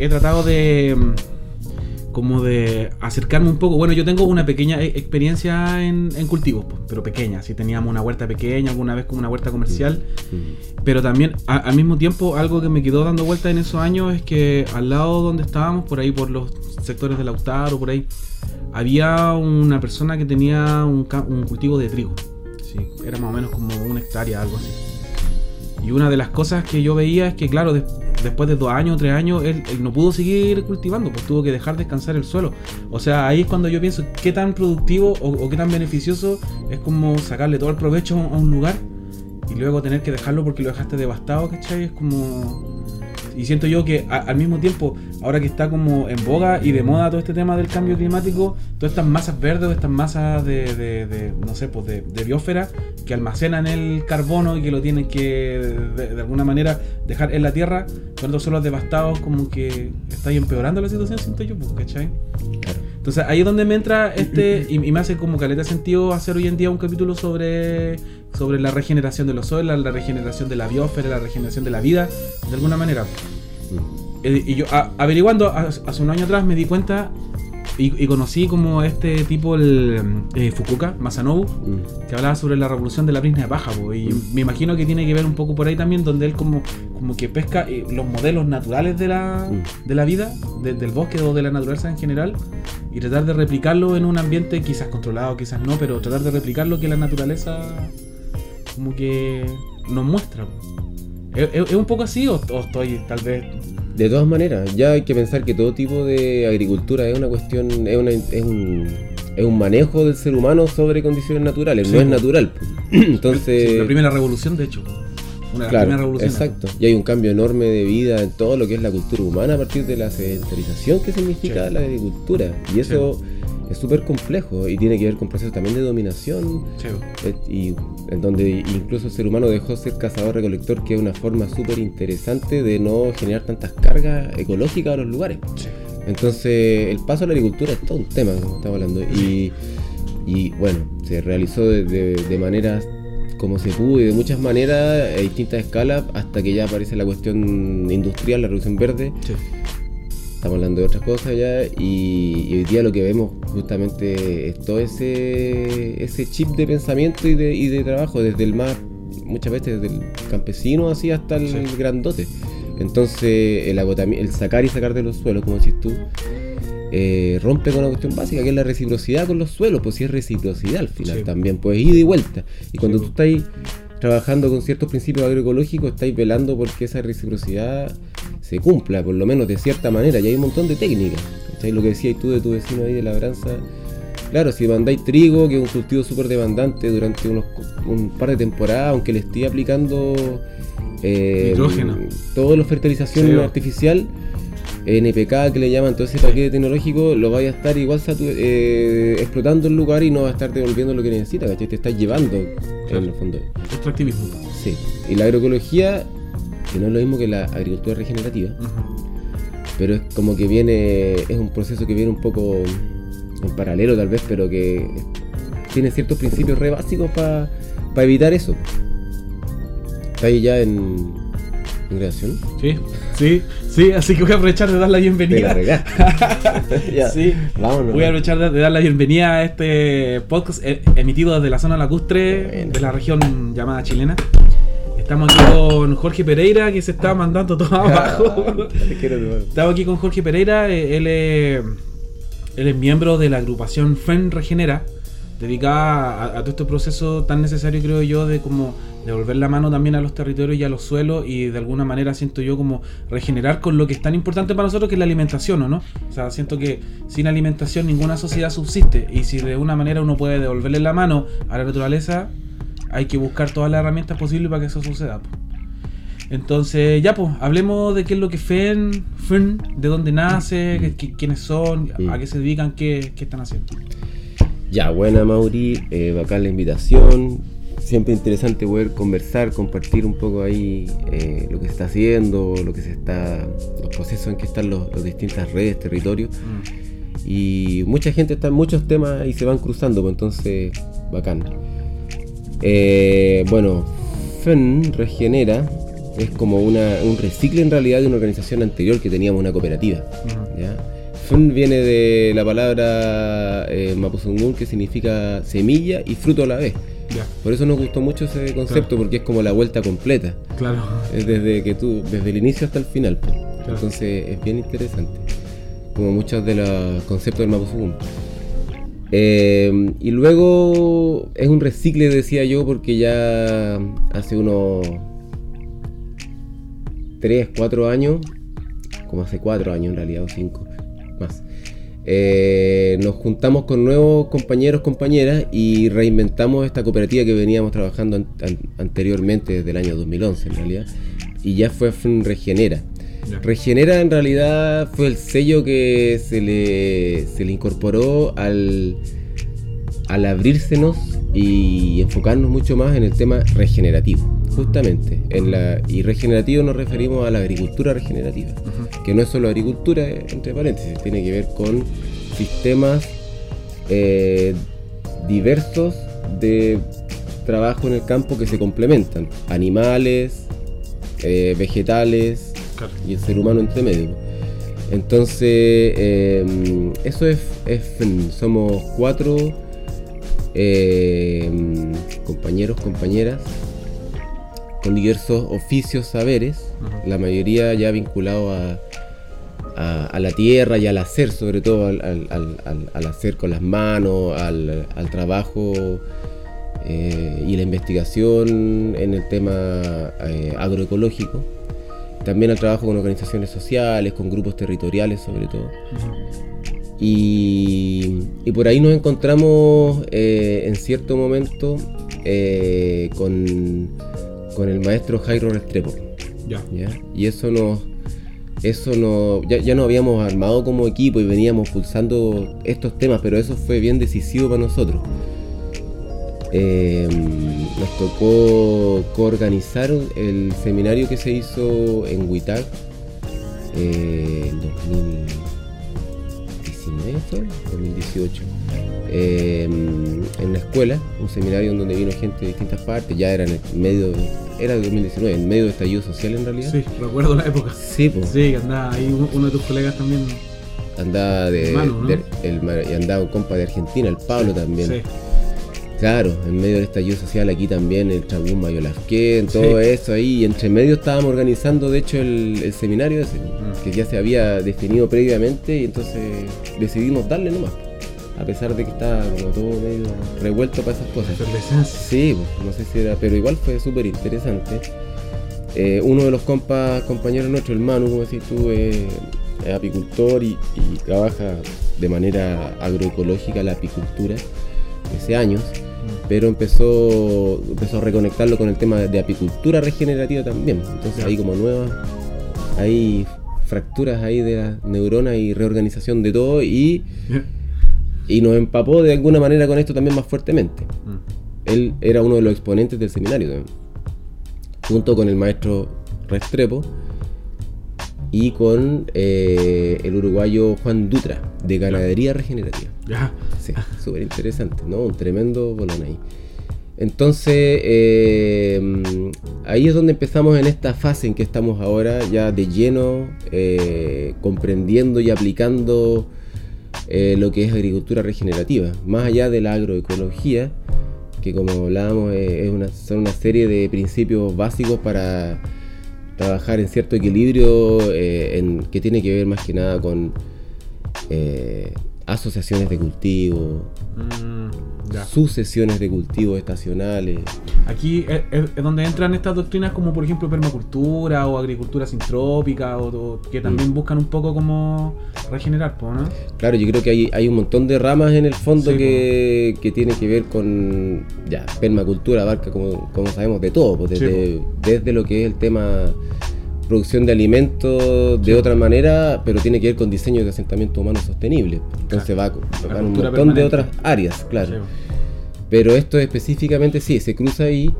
he tratado de como de acercarme un poco. Bueno, yo tengo una pequeña e- experiencia en, en cultivos, pero pequeña. Si teníamos una huerta pequeña, alguna vez como una huerta comercial. Mm. Pero también, a- al mismo tiempo, algo que me quedó dando vuelta en esos años es que al lado donde estábamos, por ahí por los sectores del Lautaro, por ahí, había una persona que tenía un, cultivo de trigo. Sí, era más o menos como una hectárea, algo así. Y una de las cosas que yo veía es que, claro, después de dos años, tres años, él, no pudo seguir cultivando, pues tuvo que dejar descansar el suelo. O sea, ahí es cuando yo pienso qué tan productivo o, o qué tan beneficioso es como sacarle todo el provecho a un lugar y luego tener que dejarlo porque lo dejaste devastado, ¿cachai? Es como... Y siento yo que al mismo tiempo, ahora que está como en boga y de moda todo este tema del cambio climático, todas estas masas verdes estas masas de, de- de, no sé, pues de, de biosfera que almacenan el carbono y que lo tienen que de, alguna manera dejar en la tierra, con estos suelos devastados como que está empeorando la situación, siento yo, pues, ¿cachai? Entonces ahí es donde me entra este, y, me hace como caleta de sentido hacer hoy en día un capítulo sobre, sobre la regeneración de los suelos, la regeneración de la biosfera, la regeneración de la vida, de alguna manera. Mm. Eh, y yo a- averiguando hace un año atrás me di cuenta y, y conocí como este tipo, el eh, Fukuoka, Masanobu, Mm. que hablaba sobre la revolución de la brisna de paja, po, y Mm. me imagino que tiene que ver un poco por ahí también, donde él como, como que pesca eh, los modelos naturales de la, Mm. de la vida, de- del bosque o de la naturaleza en general, y tratar de replicarlo en un ambiente quizás controlado, quizás no, pero tratar de replicar lo que la naturaleza como que nos muestra. ¿Es, es- es un poco así o, o estoy tal vez... De todas maneras, ya hay que pensar que todo tipo de agricultura es una cuestión, es, una- es un, es un manejo del ser humano sobre condiciones naturales, Sí, no es natural. Entonces, Sí, la primera revolución, de hecho. Una claro, revoluciones. exacto. Y hay un cambio enorme de vida en todo lo que es la cultura humana a partir de la sedentarización que significa Sí. la agricultura. Y eso es súper complejo y tiene que ver con procesos también de dominación Sí, eh, y en donde incluso el ser humano dejó ser cazador-recolector, que es una forma súper interesante de no generar tantas cargas ecológicas a los lugares. Sí. Entonces, el paso a la agricultura es todo un tema, como estamos hablando. Y, y, bueno, se realizó de, de, de maneras como se pudo y de muchas maneras, a distintas escalas, hasta que ya aparece la cuestión industrial, la revolución verde. Sí. Estamos hablando de otras cosas ya. Y, y hoy día lo que vemos justamente es todo ese, ese chip de pensamiento y de, y de trabajo, desde el más, muchas veces desde el campesino así hasta el Sí. grandote. Entonces, el agotamiento, el sacar y sacar de los suelos, como decís tú, eh, rompe con una cuestión básica que es la reciprocidad con los suelos, pues si es reciprocidad al final Sí. también, pues ida y vuelta. Y cuando Sí, tú estás trabajando con ciertos principios agroecológicos, estáis velando porque esa reciprocidad se cumpla, por lo menos de cierta manera, y hay un montón de técnicas. ¿cachai? Lo que decías tú de tu vecino ahí de labranza. Claro, si mandáis trigo, que es un cultivo súper demandante durante unos, un par de temporadas, aunque le esté aplicando eh, Nitrógeno. toda la fertilización Sí, artificial, NPK que le llaman, todo ese paquete tecnológico, lo vaya a estar igual eh, explotando el lugar y no va a estar devolviendo lo que necesita, ¿cachai? Te estás llevando Claro. en el fondo. Extractivismo. Sí. Y la agroecología, que no es lo mismo que la agricultura regenerativa, pero es como que viene, es un proceso que viene un poco en paralelo tal vez, pero que tiene ciertos principios re básicos para evitar eso. Está ahí ya en, en creación. Sí, sí, sí, así que voy a aprovechar de dar la Te la bienvenida. regaste. Ya. Sí, Vámonos. voy a aprovechar de, de dar la bienvenida a este podcast eh, emitido desde la zona lacustre de la región llamada chilena. Estamos aquí con Jorge Pereira que se está mandando todo abajo. Estamos aquí con Jorge Pereira, eh, él es, él es miembro de la agrupación FEN Regenera, dedicada a, a todo este proceso tan necesario, creo yo, de como devolver la mano también a los territorios y a los suelos y de alguna manera siento yo como regenerar con lo que es tan importante para nosotros que es la alimentación, ¿o no? O sea, siento que sin alimentación ninguna sociedad subsiste y si de una manera uno puede devolverle la mano a la naturaleza, hay que buscar todas las herramientas posibles para que eso suceda. po. Entonces, ya pues, hablemos de qué es lo que FEN, FEN, de dónde nace, quiénes son, a qué se dedican, qué, qué están haciendo. Ya, buena Mauri, eh, bacán la invitación. Siempre interesante poder conversar, compartir un poco ahí eh, lo que se está haciendo, lo que se está, los procesos en que están los, las distintas redes, territorios. Y mucha gente está en muchos temas y se van cruzando, pues entonces, bacán. Eh, bueno, FEN regenera es como una, un recicle en realidad de una organización anterior que teníamos, una cooperativa. ¿ya? Fun viene de la palabra eh, Mapuzungún que significa semilla y fruto a la vez. Por eso nos gustó mucho ese concepto, porque es como la vuelta completa. Claro. Es desde que tú, desde el inicio hasta el final. pues. Entonces es bien interesante. Como muchos de los conceptos del Mapuzungún. Eh, y luego es un recicle, decía yo, porque ya hace unos 3, 4 años, como hace 4 años en realidad, o 5 más, eh, nos juntamos con nuevos compañeros, compañeras y reinventamos esta cooperativa que veníamos trabajando an- an- anteriormente desde el año 2011 en realidad, y ya fue Regenera. Ya. Regenera en realidad fue el sello que se le, se le incorporó al, al abrírsenos y enfocarnos mucho más en el tema regenerativo, justamente. En la, y regenerativo nos referimos a la agricultura regenerativa, que no es solo agricultura, eh, entre paréntesis, tiene que ver con sistemas eh, diversos de trabajo en el campo que se complementan, animales, eh, vegetales, Claro. y el ser humano entre medio. Entonces, eh, eso es, es FEN. Somos cuatro eh, compañeros, compañeras, con diversos oficios, saberes, la mayoría ya vinculados a, a- a la tierra y al hacer, sobre todo al, al- al- al- al hacer con las manos, al, trabajo eh, y la investigación en el tema agroecológico. También al trabajo con organizaciones sociales, con grupos territoriales sobre todo. Y, y por ahí nos encontramos eh, en cierto momento eh, con, con el maestro Jairo Restrepo. Ya. ¿ya? Y eso nos. Eso no, ya, ya nos habíamos armado como equipo y veníamos pulsando estos temas, pero eso fue bien decisivo para nosotros. Eh, nos tocó coorganizar el seminario que se hizo en Huitag eh, en 2019, ¿fue? 2018. Eh, en la escuela, un seminario en donde vino gente de distintas partes, ya era en el medio, era de 2019, en medio de estallido social en realidad. Sí, recuerdo la época. Sí, pues. Sí, andaba ahí uno de tus colegas también. Andaba de, Manu, ¿no? de- el, andaba un compa de Argentina, el Pablo también. Sí. Claro, en medio del estallido social aquí también el Chabún Mayolafquén, todo Sí. eso ahí, y entre medio estábamos organizando de hecho el, el seminario ese, Mm. que ya se había definido previamente y entonces decidimos darle nomás, a pesar de que estaba como todo medio revuelto para esas cosas. Sí, pues, no sé si era, pero igual fue súper interesante. Eh, uno de los compas, compañeros nuestros, el Manu, como decís tú, eh, es apicultor y, y trabaja de manera agroecológica la apicultura hace años, pero empezó, empezó a reconectarlo con el tema de apicultura regenerativa también. Entonces hay como nuevas, hay fracturas ahí de las neuronas y reorganización de todo y, y nos empapó de alguna manera con esto también más fuertemente Mm. él era uno de los exponentes del seminario también, junto con el maestro Restrepo y con eh, el uruguayo Juan Dutra, de Ganadería Regenerativa. Ya. Sí, súper interesante, ¿no? Un tremendo bolón ahí. Entonces, eh, ahí es donde empezamos en esta fase en que estamos ahora, ya de lleno, eh, comprendiendo y aplicando eh, lo que es agricultura regenerativa, más allá de la agroecología, que como hablábamos es una, son una serie de principios básicos para trabajar en cierto equilibrio eh, en, que tiene que ver más que nada con eh, asociaciones de cultivo, Mm, sucesiones de cultivos estacionales. Aquí es, es- es donde entran estas doctrinas como por ejemplo permacultura o agricultura sintrópica o, o que también buscan un poco como regenerar, ¿no? Claro, yo creo que hay, hay un montón de ramas en el fondo Sí, que, que tienen que ver con, ya, permacultura abarca, como, como sabemos, de todo, pues, desde, desde lo que es el tema producción de alimentos de otra manera, pero tiene que ver con diseño de asentamiento humano sostenible. Entonces va, en un montón de otras áreas, claro. Pero esto específicamente sí, se cruza ahí.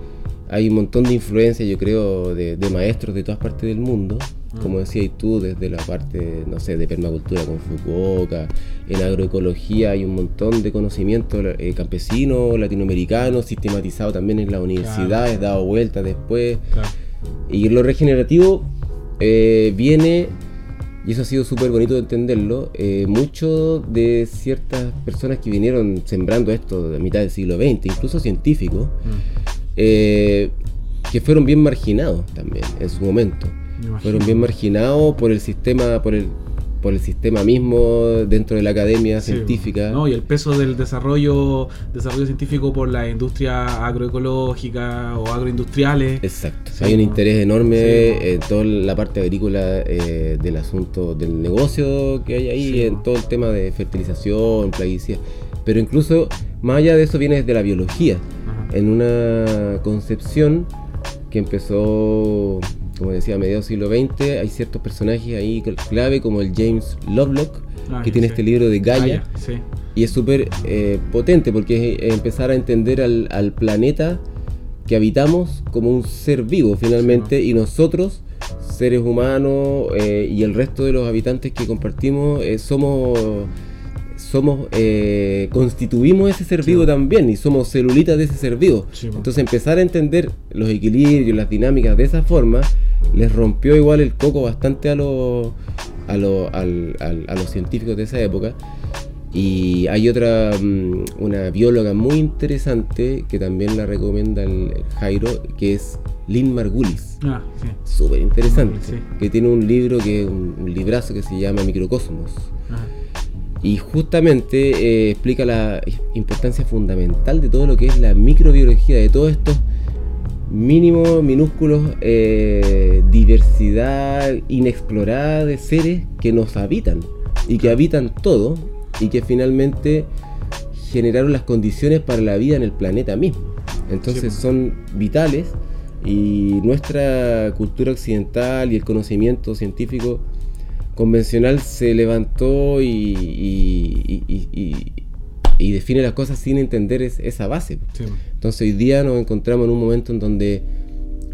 Hay un montón de influencia, yo creo, de, de maestros de todas partes del mundo. Como Mm. decías tú, desde la parte, no sé, de permacultura con Fukuoka. En agroecología hay un montón de conocimiento eh, campesino, latinoamericano, sistematizado también en las universidades, dado vueltas después. claro. Y lo regenerativo eh, viene, y eso ha sido súper bonito de entenderlo, eh, mucho de ciertas personas que vinieron sembrando esto a mitad del siglo XX, incluso científicos, Mm. eh, que fueron bien marginados también en su momento. Fueron bien marginados por el sistema, por el, por el sistema mismo dentro de la academia Sí, científica. No, y el peso del desarrollo, desarrollo científico por la industria agroecológica o agroindustriales. Exacto. Sí, Hay un interés enorme Sí, po. en toda la parte agrícola eh, del asunto del negocio que hay ahí, en todo el tema de fertilización, plaguicida. Pero incluso más allá de eso viene desde la biología, Ajá. en una concepción que empezó, como decía, a mediados del siglo XX. Hay ciertos personajes ahí clave como el James Lovelock, Ah, que tiene sí. este libro de Gaia. Gaia, sí. Y es súper eh, potente porque es, es empezar a entender al, al planeta que habitamos como un ser vivo finalmente y nosotros, seres humanos eh, y el resto de los habitantes que compartimos, eh, somos, somos eh, constituimos ese ser Sí. vivo también y somos celulitas de ese ser vivo. Sí. Entonces empezar a entender los equilibrios, las dinámicas de esa forma, les rompió igual el coco bastante a los, a los, al- al- a los científicos de esa época. Y hay otra, mm, una bióloga muy interesante que también la recomienda el, Jairo, que es Lynn Margulis. Ah, sí. Súper interesante. Sí. Que tiene un libro, que un, un librazo que se llama Microcosmos. Ajá. Y justamente eh, explica la importancia fundamental de todo lo que es la microbiología, de todos estos mínimos, minúsculos, eh, diversidad inexplorada de seres que nos habitan y que habitan todo y que finalmente generaron las condiciones para la vida en el planeta mismo. Entonces Sí. son vitales y nuestra cultura occidental y el conocimiento científico convencional se levantó y, y- y- define las cosas sin entender es- esa base. Sí. Entonces hoy día nos encontramos en un momento en donde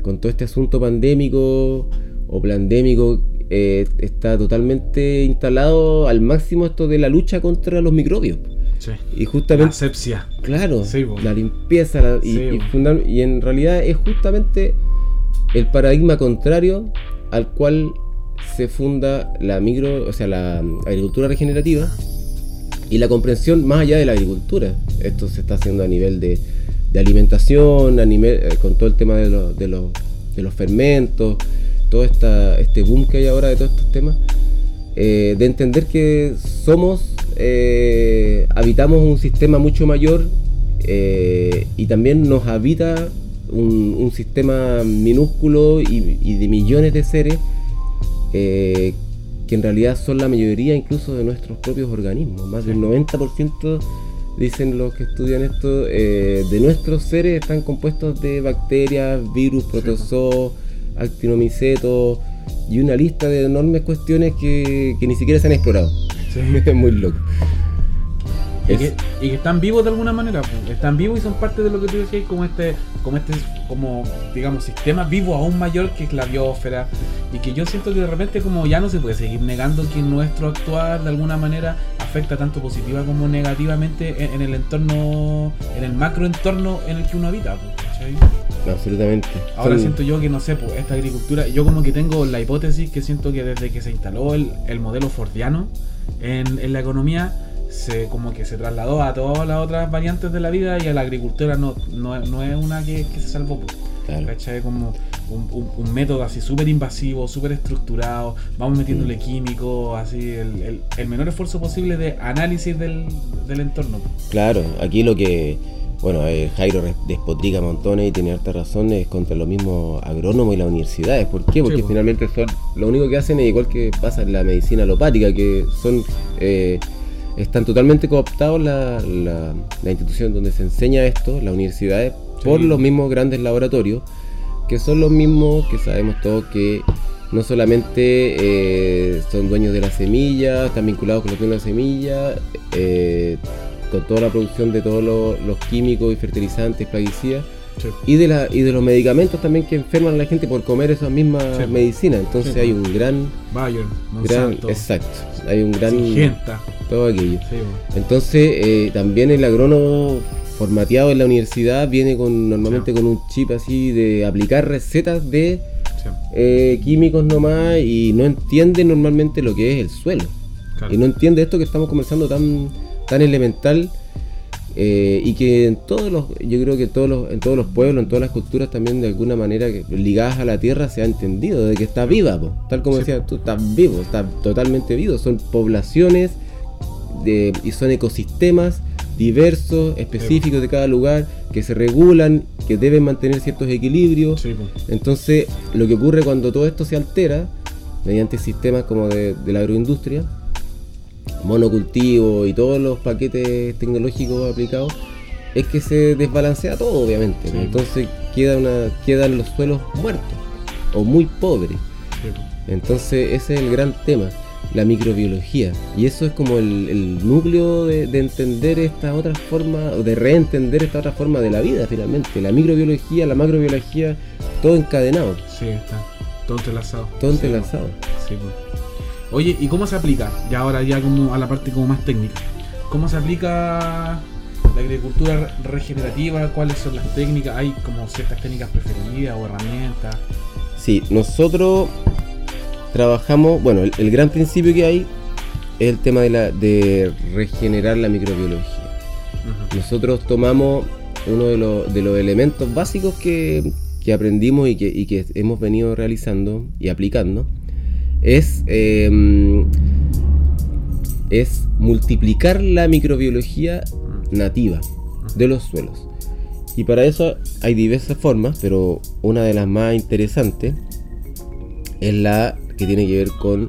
con todo este asunto pandémico o plandémico eh, está totalmente instalado al máximo esto de la lucha contra los microbios. Sí. Y La justamente, asepsia. claro, Sí, la limpieza la- y, Sí, y po. fundam- y en realidad es justamente el paradigma contrario al cual se funda la micro, o sea, la mm, agricultura regenerativa y la comprensión más allá de la agricultura. Esto se está haciendo a nivel de, alimentación, a eh, con todo el tema de, los- fermentos, todo esta, este boom que hay ahora de todos estos temas, eh, de entender que somos, eh, habitamos un sistema mucho mayor y también nos habita un, sistema minúsculo y de millones de seres eh, que en realidad son la mayoría incluso de nuestros propios organismos. Más del 90% dicen los que estudian esto, eh, de nuestros seres están compuestos de bacterias, virus, protozoos, actinomicetos y una lista de enormes cuestiones que, que ni siquiera se han explorado. Es muy loco. Y que, y que están vivos de alguna manera, están vivos y son parte de lo que tú decías, como este, como este, como digamos, sistema vivo aún mayor que es la biosfera, y que yo siento que de repente como ya no se puede seguir negando que nuestro actuar de alguna manera afecta tanto positiva como negativamente en, en el entorno, en el macroentorno en el que uno habita, ¿cachai? absolutamente. Ahora siento yo que no sé, pues esta agricultura, yo como que tengo la hipótesis que siento que desde que se instaló el, el modelo fordiano en, en la economía, se como que se trasladó a todas las otras variantes de la vida y a la agricultura no, no, no es una que, que se salvó. pues. claro. ¿Cachai? Como un, un- un método así súper invasivo, súper estructurado, vamos metiéndole Mm. químicos, así, el, el- el menor esfuerzo posible de análisis del, del entorno. Claro, aquí lo que, bueno, eh, Jairo despotrica montones y tiene harta razón es contra los mismos agrónomos y las universidades. ¿Por qué? Porque Sí, finalmente son, lo único que hacen es igual que pasa en la medicina alopática, que son, eh, están totalmente cooptados la, la, la institución donde se enseña esto, las universidades, por los mismos grandes laboratorios, que son los mismos que sabemos todos que no solamente eh, son dueños de la semilla, están vinculados con los dueños de la semilla, eh, con toda la producción de todos los, los químicos y fertilizantes, plaguicidas, y de, la, y de los medicamentos también que enferman a la gente por comer esas mismas Sí. medicinas. Entonces Sí. hay un gran, Bayer, gran, exacto, hay un gran, Syngenta. todo aquello. Entonces, eh, también el agrónomo formateado en la universidad viene con normalmente con un chip así de aplicar recetas de eh, químicos nomás y no entiende normalmente lo que es el suelo. Y no entiende esto que estamos conversando tan, tan elemental eh, y que en todos los, yo creo que todos los, en todos los pueblos, en todas las culturas también de alguna manera ligadas a la tierra se ha entendido de que está viva, tal como decías tú, está vivo, está totalmente vivo. Son poblaciones de, y son ecosistemas diversos, específicos de cada lugar, que se regulan, que deben mantener ciertos equilibrios. Entonces, lo que ocurre cuando todo esto se altera, mediante sistemas como de, la agroindustria, monocultivo y todos los paquetes tecnológicos aplicados, es que se desbalancea todo, obviamente. Entonces queda una, quedan los suelos muertos o muy pobres. Entonces ese es el gran tema la microbiología. Y eso es como el, núcleo de, entender esta otra forma, o de reentender esta otra forma de la vida finalmente. La microbiología, la macrobiología, todo encadenado. Sí, está. Todo entrelazado. Todo entrelazado. Sí, pues. Oye, ¿y cómo se aplica? Ya ahora ya como a la parte como más técnica. ¿Cómo se aplica la agricultura regenerativa? ¿Cuáles son las técnicas? ¿Hay como ciertas técnicas preferidas o herramientas? Sí, nosotros trabajamos, bueno, el, gran principio que hay es el tema de, la, de regenerar la microbiología. Nosotros tomamos uno de, los elementos básicos que, aprendimos y que, hemos venido realizando y aplicando, es, em, es multiplicar la microbiología nativa de los suelos. Y para eso hay diversas formas, pero una de las más interesantes es la que tiene que ver con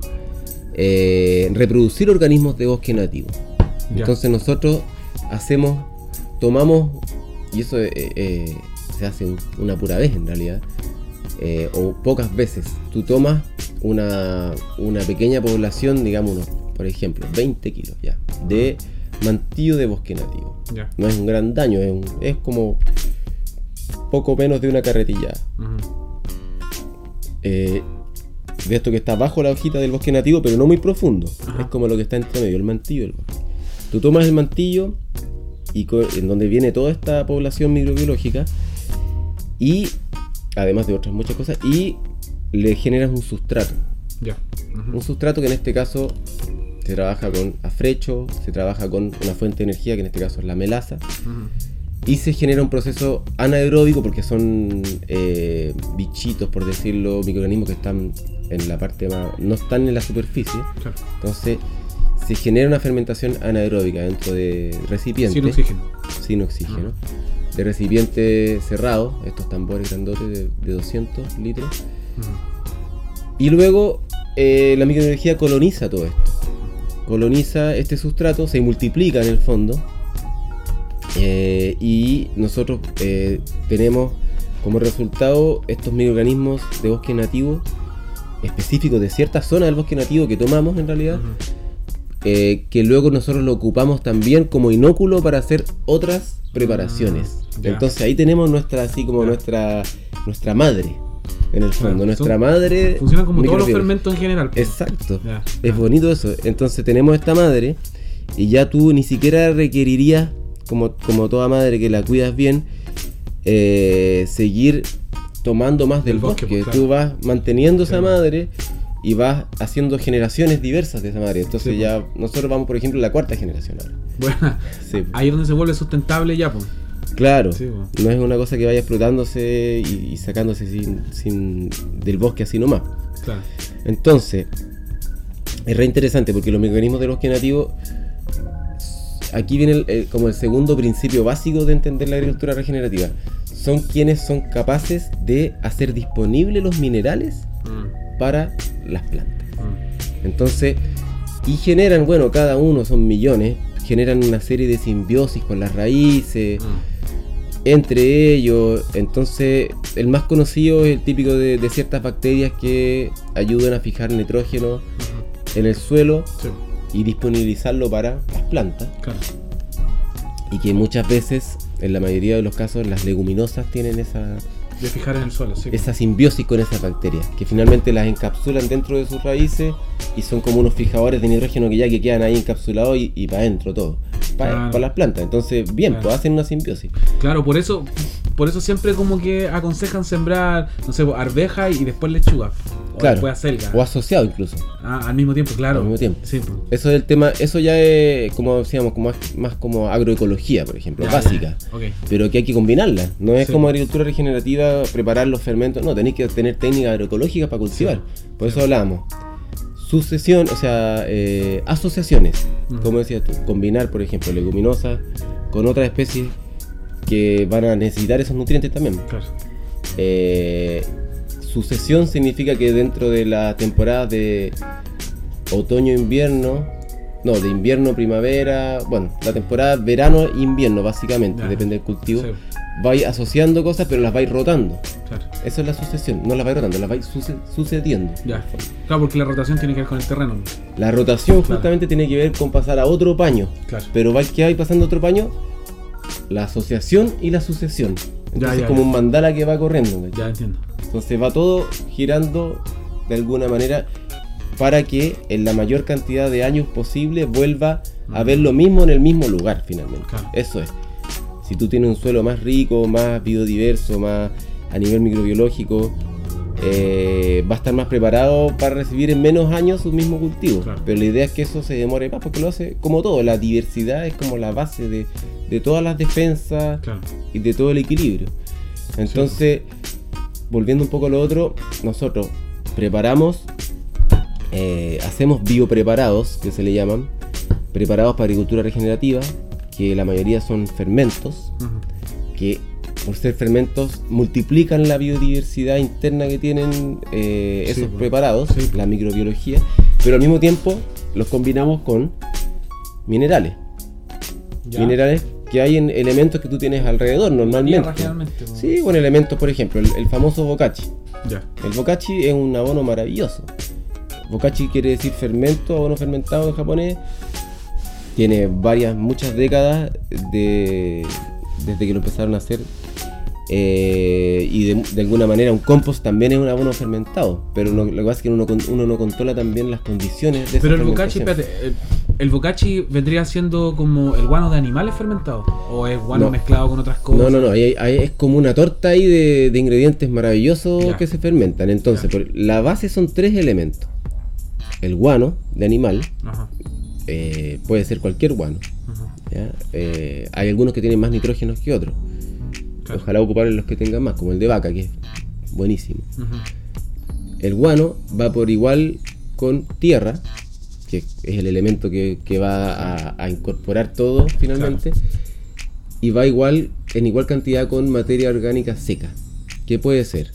eh, reproducir organismos de bosque nativo. Entonces nosotros hacemos, tomamos, y eso eh, eh, se hace una pura vez en realidad, o pocas veces, tú tomas una, pequeña población, digamos, por ejemplo, 20 kilos ya, de mantillo de bosque nativo. No es un gran daño, es, como poco menos de una carretilla de esto que está bajo la hojita del bosque nativo, pero no muy profundo. Es como lo que está entre medio, el mantillo del bosque. Tú tomas el mantillo y en donde viene toda esta población microbiológica y además de otras muchas cosas y le generas un sustrato. Ya. Un sustrato que en este caso se trabaja con afrecho, se trabaja con una fuente de energía que en este caso es la melaza y se genera un proceso anaeróbico porque son eh, bichitos, por decirlo, microorganismos que están en la parte más. no están en la superficie. Entonces se genera una fermentación anaeróbica dentro de recipientes. Sin oxígeno. Sin oxígeno. De recipiente cerrado, estos tambores grandotes de, 200 litros. Y luego eh, la microenergía coloniza todo esto. Coloniza este sustrato, se multiplica en el fondo eh, y nosotros eh, tenemos como resultado estos microorganismos de bosque nativo específicos de cierta zona del bosque nativo que tomamos en realidad, eh, que luego nosotros lo ocupamos también como inóculo para hacer otras preparaciones. Mm, Entonces ahí tenemos nuestra, así como nuestra, nuestra madre. En el fondo, nuestra madre. Funciona como todos los fermentos en general. Pues. Exacto. Es bonito eso. Entonces tenemos esta madre y ya tú ni siquiera requerirías como, toda madre que la cuidas bien, eh, seguir tomando más del, bosque. Pues, Tú vas manteniendo esa madre y vas haciendo generaciones diversas de esa madre. Entonces pues. ya nosotros vamos, por ejemplo, la cuarta generación ahora. Bueno, ahí es donde se vuelve sustentable ya, pues. Claro, no es una cosa que vaya explotándose y, sacándose sin, del bosque así nomás. Claro. Entonces, es re interesante porque los mecanismos del bosque nativo aquí viene como el segundo principio básico de entender la agricultura regenerativa. Son quienes son capaces de hacer disponibles los minerales mm. Para las plantas. Mm. Entonces, y generan, bueno, cada uno son millones, generan una serie de simbiosis con las raíces, mm. entre ellos. Entonces, el más conocido es el típico de, ciertas bacterias que ayudan a fijar nitrógeno en el suelo y disponibilizarlo para las plantas. Y que muchas veces, en la mayoría de los casos, las leguminosas tienen esa... De fijar en el suelo, sí. Esa simbiosis con esas bacterias, que finalmente las encapsulan dentro de sus raíces y son como unos fijadores de nitrógeno que ya que quedan ahí encapsulados y, para adentro todo. Para, las plantas. Entonces, bien, pues hacen una simbiosis. Claro, por eso por eso siempre como que aconsejan sembrar, no sé, arveja y después lechuga. O Claro. después acelga. O asociado incluso. Ah, al mismo tiempo, claro. Al mismo tiempo. Sí. Eso es el tema, eso ya es como decíamos, como más, como agroecología, por ejemplo, Ya, básica. ya. Ok. Pero que hay que combinarla. No es Sí. como agricultura regenerativa, preparar los fermentos. No, tenéis que tener técnicas agroecológicas para cultivar. Por eso hablábamos. Sucesión, o sea, eh, asociaciones. Como decías tú, combinar, por ejemplo, leguminosas con otras especies que van a necesitar esos nutrientes también. Claro. Eh, sucesión significa que dentro de la temporada de otoño-invierno, no, de invierno-primavera, bueno, la temporada verano-invierno básicamente, Ya. depende del cultivo, Sí, vais asociando cosas pero las vais rotando. claro. Eso es la sucesión, no las vais rotando, las vais suce- sucediendo. Ya. Claro, porque la rotación tiene que ver con el terreno. La rotación Claro. justamente tiene que ver con pasar a otro paño, Claro. pero vais que vais pasando a otro paño, la asociación y la sucesión. Entonces ya, como ya. un mandala que va corriendo. ¿cachai? Ya entiendo. Entonces va todo girando de alguna manera para que en la mayor cantidad de años posible vuelva a ver lo mismo en el mismo lugar finalmente. Claro. Eso es. Si tú tienes un suelo más rico, más biodiverso, más a nivel microbiológico, eh, va a estar más preparado para recibir en menos años su mismo cultivo. Claro. Pero la idea es que eso se demore más porque lo hace como todo. La diversidad es como la base de, de todas las defensas Claro. y de todo el equilibrio. Entonces, volviendo un poco a lo otro, nosotros preparamos, eh, hacemos biopreparados, que se le llaman, preparados para agricultura regenerativa, que la mayoría son fermentos, que por ser fermentos multiplican la biodiversidad interna que tienen eh, Sí, esos pues. preparados, Sí. la microbiología, pero al mismo tiempo los combinamos con minerales. Ya. Minerales que hay en elementos que tú tienes alrededor normalmente. ¿no? Sí, con elementos, por ejemplo, el, el famoso bokachi. Ya. El bokachi es un abono maravilloso. Bokachi quiere decir fermento, abono fermentado en japonés. Tiene varias, muchas décadas de, desde que lo empezaron a hacer. Eh, y de, de alguna manera un compost también es un abono fermentado. Pero lo, lo que pasa es que uno, no controla también las condiciones de esa Pero el bocachi, espérate, el, el bocachi vendría siendo como el guano de animales fermentados o es guano No. mezclado con otras cosas. No, no, no, ahí, ahí es como una torta ahí de, de ingredientes maravillosos Ya. que se fermentan. Entonces, por- la base son tres elementos. El guano de animal, Ajá, eh, puede ser cualquier guano. ajá, ¿ya? Eh, hay algunos que tienen más nitrógenos que otros. Claro. Ojalá ocupar los que tengan más, como el de vaca, que es buenísimo. El guano va por igual con tierra, que es el elemento que, que va a, a incorporar todo finalmente, y va igual en igual cantidad con materia orgánica seca, que puede ser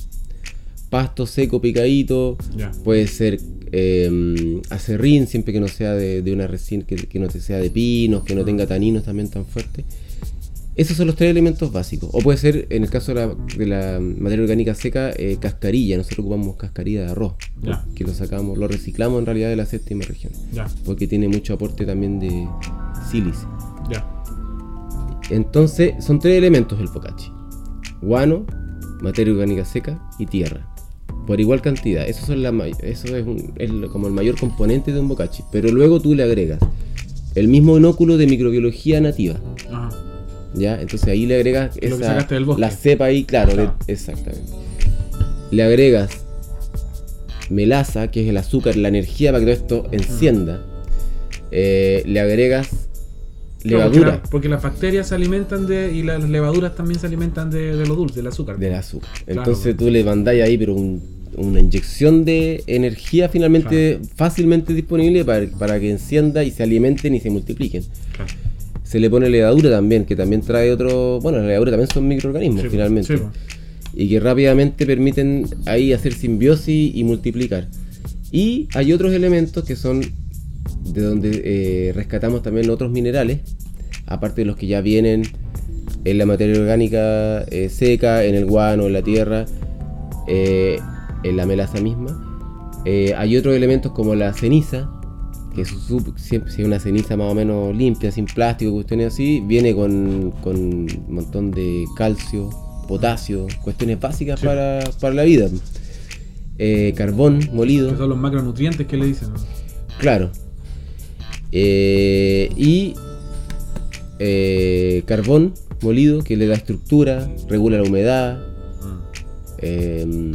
pasto seco picadito, puede ser eh, acerrín, siempre que no sea de, de una resina, que, que no sea de pinos, que no tenga taninos también tan fuertes. Esos son los tres elementos básicos. O puede ser, en el caso de la, de la materia orgánica seca, eh, cascarilla. Nosotros ocupamos cascarilla de arroz. Que lo sacamos, lo reciclamos en realidad de la séptima región. Porque tiene mucho aporte también de sílice. ya. Entonces, son tres elementos el bocachi. Guano, materia orgánica seca y tierra. Por igual cantidad. Eso, son la, eso es, un- es lo- como el mayor componente de un bocachi. Pero luego tú le agregas el mismo inóculo de microbiología nativa. Ajá. ¿Ya? Entonces ahí le agregas Lo esa, del la cepa ahí, claro, Claro. exactamente. Le agregas melaza, que es el azúcar, la energía para que todo esto encienda. Eh, le agregas Claro, porque, levadura la- porque las bacterias se alimentan de. y las levaduras también se alimentan de, de lo dulce, del azúcar. del azúcar. Claro. Entonces tú le mandáis ahí, pero un- una inyección de energía finalmente fácilmente disponible para, para que encienda y se alimenten y se multipliquen. Claro. Se le pone levadura también, que también trae otro. Bueno, la levadura también son microorganismos Sí, finalmente. sí, y que rápidamente permiten ahí hacer simbiosis y multiplicar. Y hay otros elementos que son de donde eh, rescatamos también otros minerales, aparte de los que ya vienen en la materia orgánica eh, seca, en el guano, en la tierra, eh, en la melaza misma. Hay otros elementos como la ceniza, que sup- siempre si una ceniza más o menos limpia, sin plástico, cuestiones así, viene con, con un montón de calcio, potasio, cuestiones básicas Sí. para, para la vida. Eh, carbón molido. Que son los macronutrientes que le dicen. ¿no? Claro. Eh, y eh, carbón molido que le da estructura, regula la humedad. em,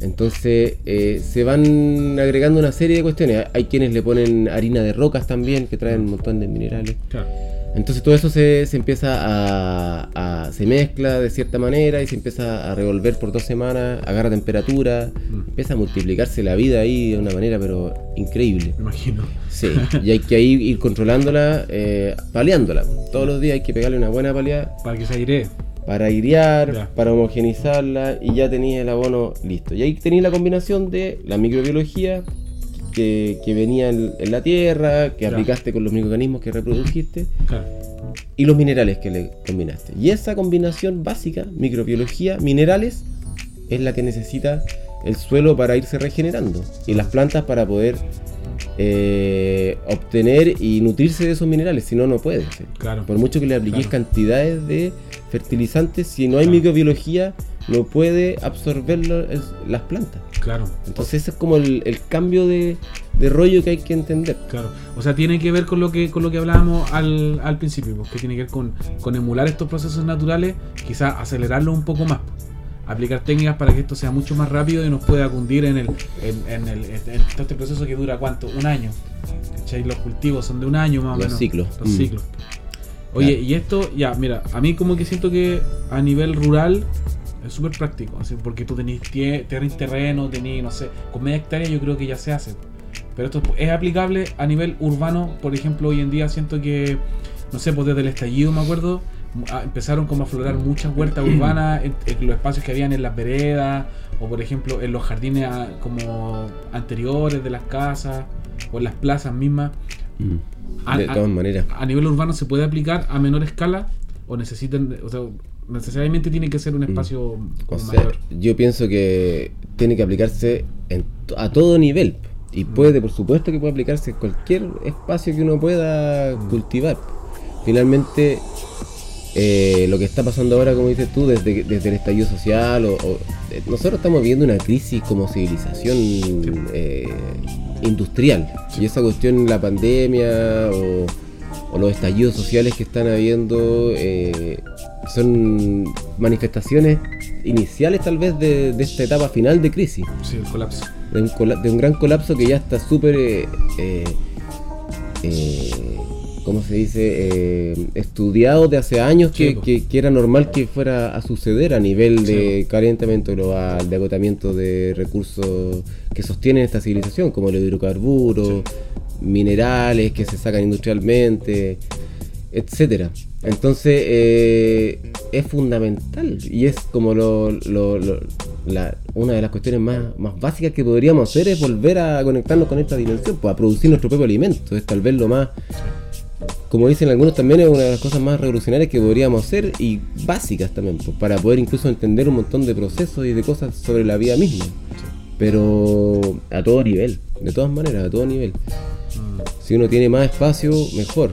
entonces eh, se van agregando una serie de cuestiones. Hay quienes le ponen harina de rocas también, que traen un montón de minerales. Claro. Entonces todo eso se, se empieza a, a- se mezcla de cierta manera y se empieza a revolver por dos semanas, agarra temperatura, Mm. empieza a multiplicarse la vida ahí de una manera pero increíble. Me imagino. Sí, y hay que ahí ir controlándola, eh, paleándola. Todos los días hay que pegarle una buena paleada Para que se aire. Para airear, Ya. para homogenizarla y ya tenías el abono listo. Y ahí tenéis la combinación de la microbiología que, que venía en, en la tierra, que Ya. aplicaste con los microorganismos que reprodujiste Claro. y los minerales que le combinaste. Y esa combinación básica, microbiología, minerales, es la que necesita el suelo para irse regenerando y las plantas para poder eh, obtener y nutrirse de esos minerales, si no, no puede. ¿sí? Claro. Por mucho que le apliques Claro. cantidades de fertilizantes, si no hay Claro. microbiología, no puede absorberlo el- las plantas. Claro. Entonces ese es como el, el cambio de, de rollo que hay que entender. Claro, o sea, tiene que ver con lo que con lo que hablábamos al, al principio, pues, que tiene que ver con, con emular estos procesos naturales, quizás acelerarlo un poco más, pues. Aplicar técnicas para que esto sea mucho más rápido y nos pueda cundir en el en, en el en todo este proceso que dura cuánto, un año. ¿Cachai? Los cultivos son de un año más o Los menos. ciclos. Los Mm. ciclos. Oye, Claro. y esto, ya, mira, a mí como que siento que a nivel rural es súper práctico, así, porque tú tenés, terreno, tenés, no sé, con media hectárea yo creo que ya se hace. Pero esto es aplicable a nivel urbano, por ejemplo, hoy en día siento que, no sé, pues desde el estallido me acuerdo, a- empezaron como a aflorar muchas huertas urbanas en, en los espacios que habían en las veredas, o por ejemplo en los jardines ah, como anteriores de las casas, o en las plazas mismas. Mm. A- De a- todas maneras. a nivel urbano se puede aplicar a menor escala o necesitan, o sea, necesariamente tiene que ser un espacio O como sea, mayor. yo pienso que tiene que aplicarse en a todo nivel. Y puede, por supuesto, que puede aplicarse en cualquier espacio que uno pueda cultivar. Finalmente, eh, lo que está pasando ahora, como dices tú, desde, desde el estallido social, o, o- eh, nosotros estamos viviendo una crisis como civilización eh, industrial. Y esa cuestión, la pandemia o, o los estallidos sociales que están habiendo, eh, son manifestaciones iniciales tal vez de, de esta etapa final de crisis Sí, el colapso. de un, cola- de un gran colapso que ya está súper, eh, eh, ¿cómo se dice? Eh, estudiado de hace años que, po. que- que era normal que fuera a suceder a nivel de calentamiento global, de agotamiento de recursos que sostienen esta civilización, como los hidrocarburos, minerales que se sacan industrialmente, etcétera. Entonces eh, es fundamental y es como lo, lo- lo- la- una de las cuestiones más, más básicas que podríamos hacer es volver a conectarnos con esta dimensión, pues a producir nuestro propio alimento. Es tal vez lo más, como dicen algunos también, es una de las cosas más revolucionarias que podríamos hacer y básicas también, pues, para poder incluso entender un montón de procesos y de cosas sobre la vida misma. Pero a todo nivel, de todas maneras, a todo nivel. Mm, Si uno tiene más espacio, mejor.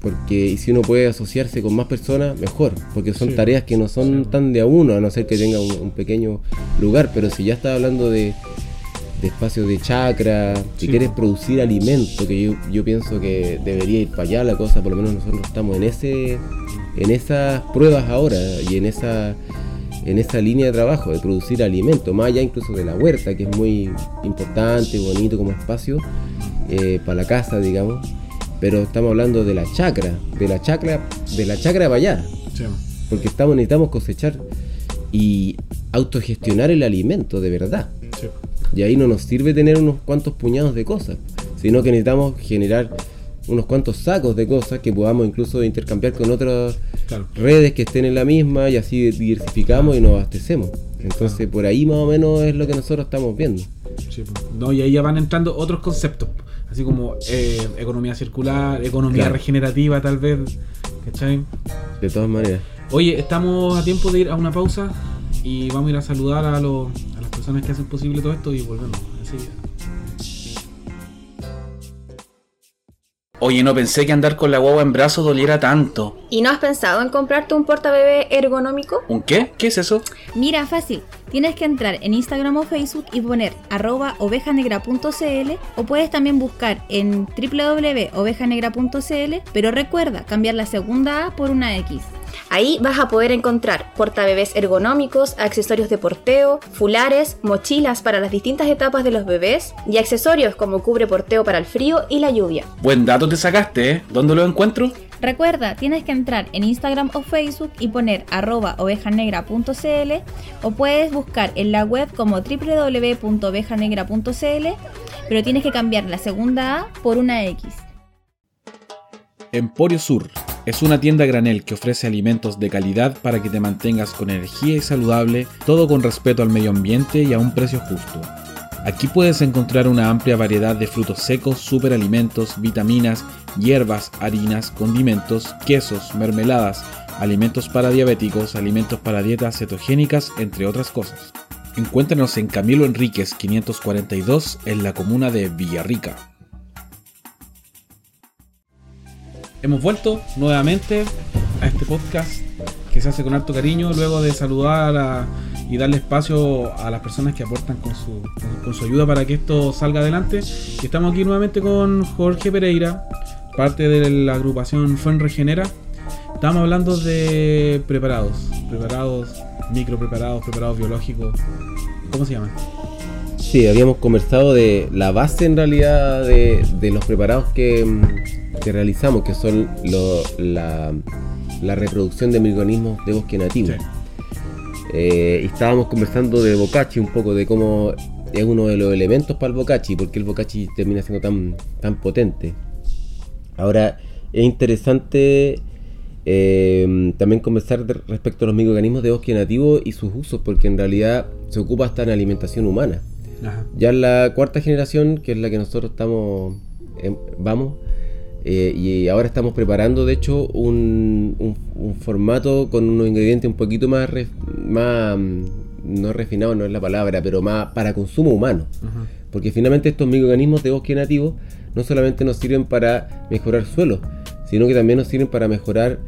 Porque y si uno puede asociarse con más personas, mejor. Porque son Sí. tareas que no son tan de a uno, a no ser que tenga un, un pequeño lugar. Pero si ya estás hablando de, de espacios de chakra, si Sí. quieres producir alimento, que yo, yo pienso que debería ir para allá la cosa, por lo menos nosotros estamos en ese en esas pruebas ahora y en esa en esa línea de trabajo de producir alimento, más allá incluso de la huerta, que es muy importante, bonito como espacio eh, para la casa, digamos. Pero estamos hablando de la chacra, de la chacra, de la chacra para allá, sí. porque estamos necesitamos cosechar y autogestionar el alimento de verdad. Sí. Y ahí no nos sirve tener unos cuantos puñados de cosas, sino que necesitamos generar unos cuantos sacos de cosas que podamos incluso intercambiar con otras Claro. redes que estén en la misma y así diversificamos y nos abastecemos. Entonces por ahí más o menos es lo que nosotros estamos viendo. Sí, pues. no, y ahí ya van entrando otros conceptos, así como eh, economía circular, economía Claro. regenerativa tal vez, ¿cachai? De todas maneras. Oye, estamos a tiempo de ir a una pausa y vamos a ir a saludar a, los- personas que hacen posible todo esto y volvemos enseguida. Oye, no pensé que andar con la guagua en brazos doliera tanto. ¿Y no has pensado en comprarte un portabebé ergonómico? ¿Un qué? ¿Qué es eso? Mira, fácil. tienes que entrar en Instagram o Facebook y poner arroba ovejanegra.cl o puedes también buscar en www.ovejanegra.cl, pero recuerda cambiar la segunda A por una X. Ahí vas a poder encontrar portabebés ergonómicos, accesorios de porteo, fulares, mochilas para las distintas etapas de los bebés y accesorios como cubre porteo para el frío y la lluvia. Buen dato te sacaste, ¿eh? ¿Dónde lo encuentro? Recuerda, tienes que entrar en Instagram o Facebook y poner arroba ovejanegra.cl o puedes buscar en la web como www.ovejanegra.cl, pero tienes que cambiar la segunda A por una X. Emporio Sur es una tienda granel que ofrece alimentos de calidad para que te mantengas con energía y saludable, todo con respeto al medio ambiente y a un precio justo. Aquí puedes encontrar una amplia variedad de frutos secos, superalimentos, vitaminas, hierbas, harinas, condimentos, quesos, mermeladas, alimentos para diabéticos, alimentos para dietas cetogénicas, entre otras cosas. Encuéntranos en Camilo Enríquez 542 en la comuna de Villarrica. Hemos vuelto nuevamente a este podcast que se hace con harto cariño luego de saludar y darle espacio a las personas que aportan con su, con su ayuda para que esto salga adelante. Estamos aquí nuevamente con Jorge Pereira, parte de la agrupación Fuen Regenera. Estamos hablando de preparados, preparados, micro preparados, preparados biológicos. ¿Cómo se llaman? Sí, habíamos conversado de la base en realidad de, de los preparados que, mm, que realizamos, que son lo- la, la reproducción de microorganismos de bosque nativo. Sí. Eh, estábamos conversando de bocachi, un poco de cómo es uno de los elementos para el bocachi, porque el bocachi termina siendo tan, tan potente. Ahora, es interesante eh, también conversar de- respecto a los microorganismos de bosque nativo y sus usos, porque en realidad se ocupa hasta en alimentación humana. Ajá. Ya en la cuarta generación, que es la que nosotros estamos, vamos, eh, y ahora estamos preparando, de hecho, un, un- un formato con unos ingredientes un poquito más, ref- más mm, no refinado, no es la palabra, pero más para consumo humano. Ajá. Porque finalmente estos microorganismos de bosque nativo no solamente nos sirven para mejorar suelo, sino que también nos sirven para mejorar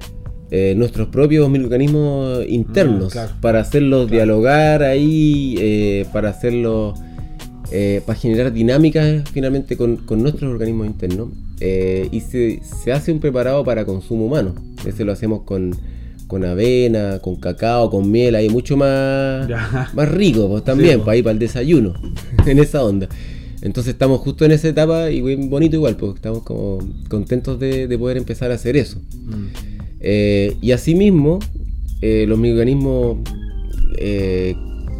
eh, nuestros propios microorganismos internos, Mm, claro. para hacerlos Claro. dialogar ahí, eh, para hacerlos, eh, para generar dinámicas finalmente con, con nuestros organismos internos. Eh, y se, se hace un preparado para consumo humano. Ese lo hacemos con, con avena, con cacao, con miel, ahí mucho más, Ya. más rico, pues también, Sí, pues. para ir para el desayuno, en esa onda. Entonces estamos justo en esa etapa y bien bonito igual, porque estamos como contentos de, de poder empezar a hacer eso. Mm. Eh, y asimismo, los microorganismos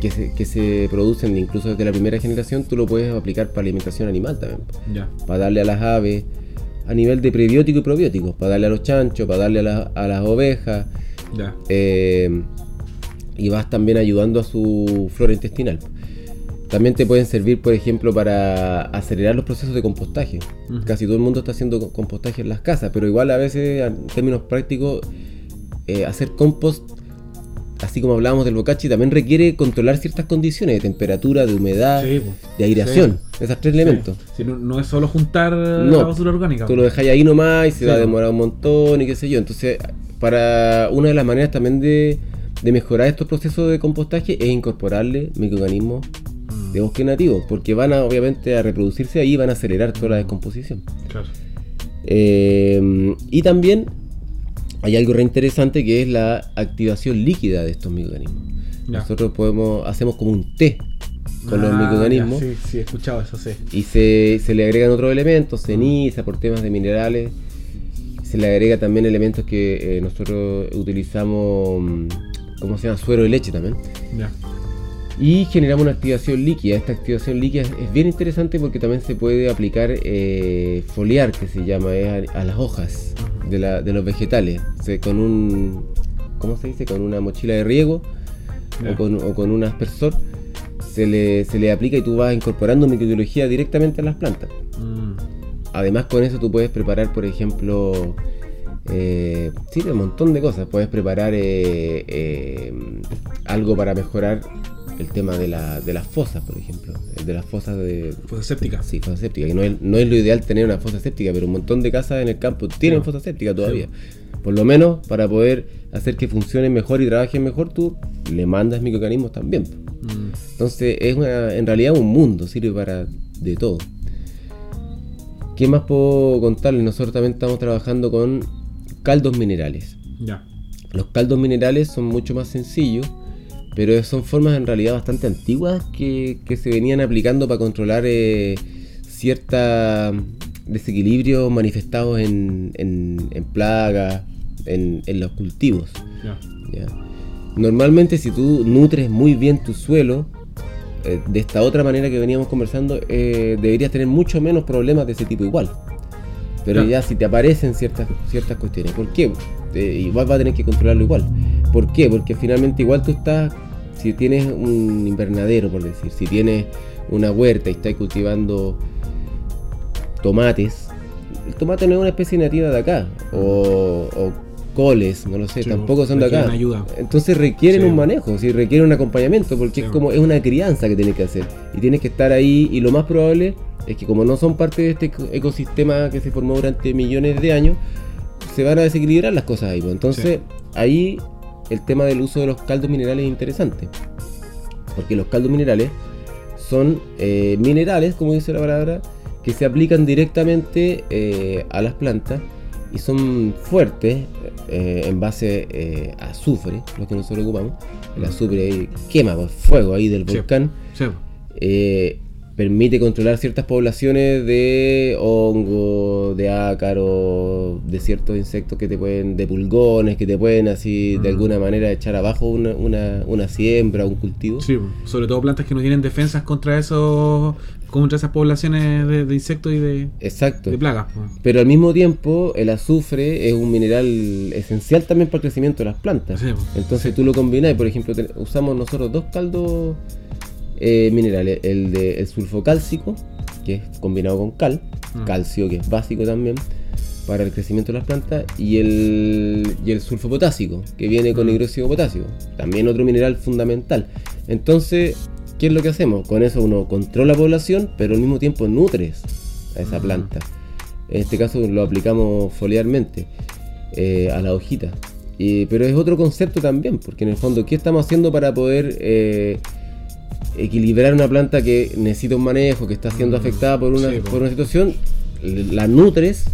que, se, que se producen incluso desde la primera generación, tú lo puedes aplicar para alimentación animal también. Ya. Para darle a las aves a nivel de prebiótico y probióticos, para darle a los chanchos, para darle a, la- a las ovejas. Ya. eh, y vas también ayudando a su flora intestinal. También te pueden servir, por ejemplo, para acelerar los procesos de compostaje. Casi todo el mundo está haciendo co- compostaje en las casas, pero igual a veces, en términos prácticos, eh, hacer compost, así como hablábamos del bocachi, también requiere controlar ciertas condiciones de temperatura, de humedad, Sí, de aireación, esos tres elementos. Sí. No, no es solo juntar No, la basura orgánica. Tú lo dejáis ahí nomás y se va a demorar un montón y qué sé yo. Entonces, para una de las maneras también de, de mejorar estos procesos de compostaje es incorporarle microorganismos Mm, de bosque nativo, porque van a obviamente a reproducirse ahí y van a acelerar toda la descomposición. Claro. Eh, y también hay algo re interesante que es la activación líquida de estos microorganismos. Ya. Nosotros podemos, hacemos como un té con los Ah, microorganismos ya, Sí, sí, he escuchado eso, sí. y se, se le agregan otros elementos, ceniza por temas de minerales. Se le agrega también elementos que eh, nosotros utilizamos, mm, ¿cómo se llama? Suero de leche también. Ya. Y generamos una activación líquida. Esta activación líquida es, es bien interesante porque también se puede aplicar eh, foliar, que se llama, es a, a las hojas de, la- de los vegetales. Con un, ¿cómo se dice? Con una mochila de riego o con, o con un aspersor. Se le, se le aplica y tú vas incorporando microbiología directamente a las plantas. Mm, Además con eso tú puedes preparar, por ejemplo, eh, sí, un montón de cosas. Puedes preparar eh, eh, algo para mejorar el tema de, la, de las fosas, por ejemplo. De las fosas de... Fosa séptica. Sí, fosa séptica. Que no es, no es lo ideal tener una fosa séptica, pero un montón de casas en el campo tienen Sí. fosa séptica todavía. Por lo menos para poder hacer que funcionen mejor y trabajen mejor, tú le mandas microorganismos también. Mm, Entonces es una, en realidad un mundo, sirve para de todo. ¿Qué más puedo contarles? Nosotros también estamos trabajando con caldos minerales. Ya. Los caldos minerales son mucho más sencillos, pero son formas en realidad bastante antiguas que, que se venían aplicando para controlar eh, ciertos desequilibrios manifestados en, en- en plagas, en, en los cultivos. Normalmente si tú nutres muy bien tu suelo, eh, de esta otra manera que veníamos conversando, eh, deberías tener mucho menos problemas de ese tipo igual. Pero ya si te aparecen ciertas, ciertas cuestiones, ¿por qué? Eh, igual vas a tener que controlarlo igual. ¿Por qué? Porque finalmente igual tú estás, si tienes un invernadero, por decir, si tienes una huerta y estás cultivando tomates, el tomate no es una especie nativa de acá, o, o coles, no lo sé, Sí, tampoco son de acá. ayuda. Entonces requieren Sí. un manejo, sí, requieren un acompañamiento, porque Sí. es como es una crianza que tienes que hacer. Y tienes que estar ahí, y lo más probable es que como no son parte de este eco- ecosistema que se formó durante millones de años, se van a desequilibrar las cosas ahí. pues. Entonces, ahí el tema del uso de los caldos minerales es interesante. Porque los caldos minerales son eh, minerales, como dice la palabra, que se aplican directamente eh, a las plantas y son fuertes eh, en base a azufre, lo que nosotros ocupamos. El azufre quema, pues, fuego ahí del volcán. Sí. Permite controlar ciertas poblaciones de hongo, de ácaro, de ciertos insectos que te pueden, de pulgones, que te pueden así de Mm. alguna manera echar abajo una, una, una siembra, un cultivo. Sí, sobre todo plantas que no tienen defensas contra esos contra esas poblaciones de, de insectos y de, Exacto. de plagas. Pero al mismo tiempo, el azufre es un mineral esencial también para el crecimiento de las plantas. Sí. Entonces tú lo combinas y, por ejemplo, te- usamos nosotros dos caldos eh, minerales. El de el sulfocálcico, que es combinado con cal, Mm. calcio, que es básico también para el crecimiento de las plantas, y el, y el sulfopotásico, que viene con Mm. hidróxido de potasio, también otro mineral fundamental. Entonces, ¿qué es lo que hacemos? Con eso uno controla la población, pero al mismo tiempo nutres a esa Mm. planta. En este caso lo aplicamos foliarmente eh, a la hojita. Y- pero es otro concepto también, porque en el fondo, ¿qué estamos haciendo para poder eh, equilibrar una planta que necesita un manejo, que está siendo Mm, afectada por una, sí, por una situación? La nutres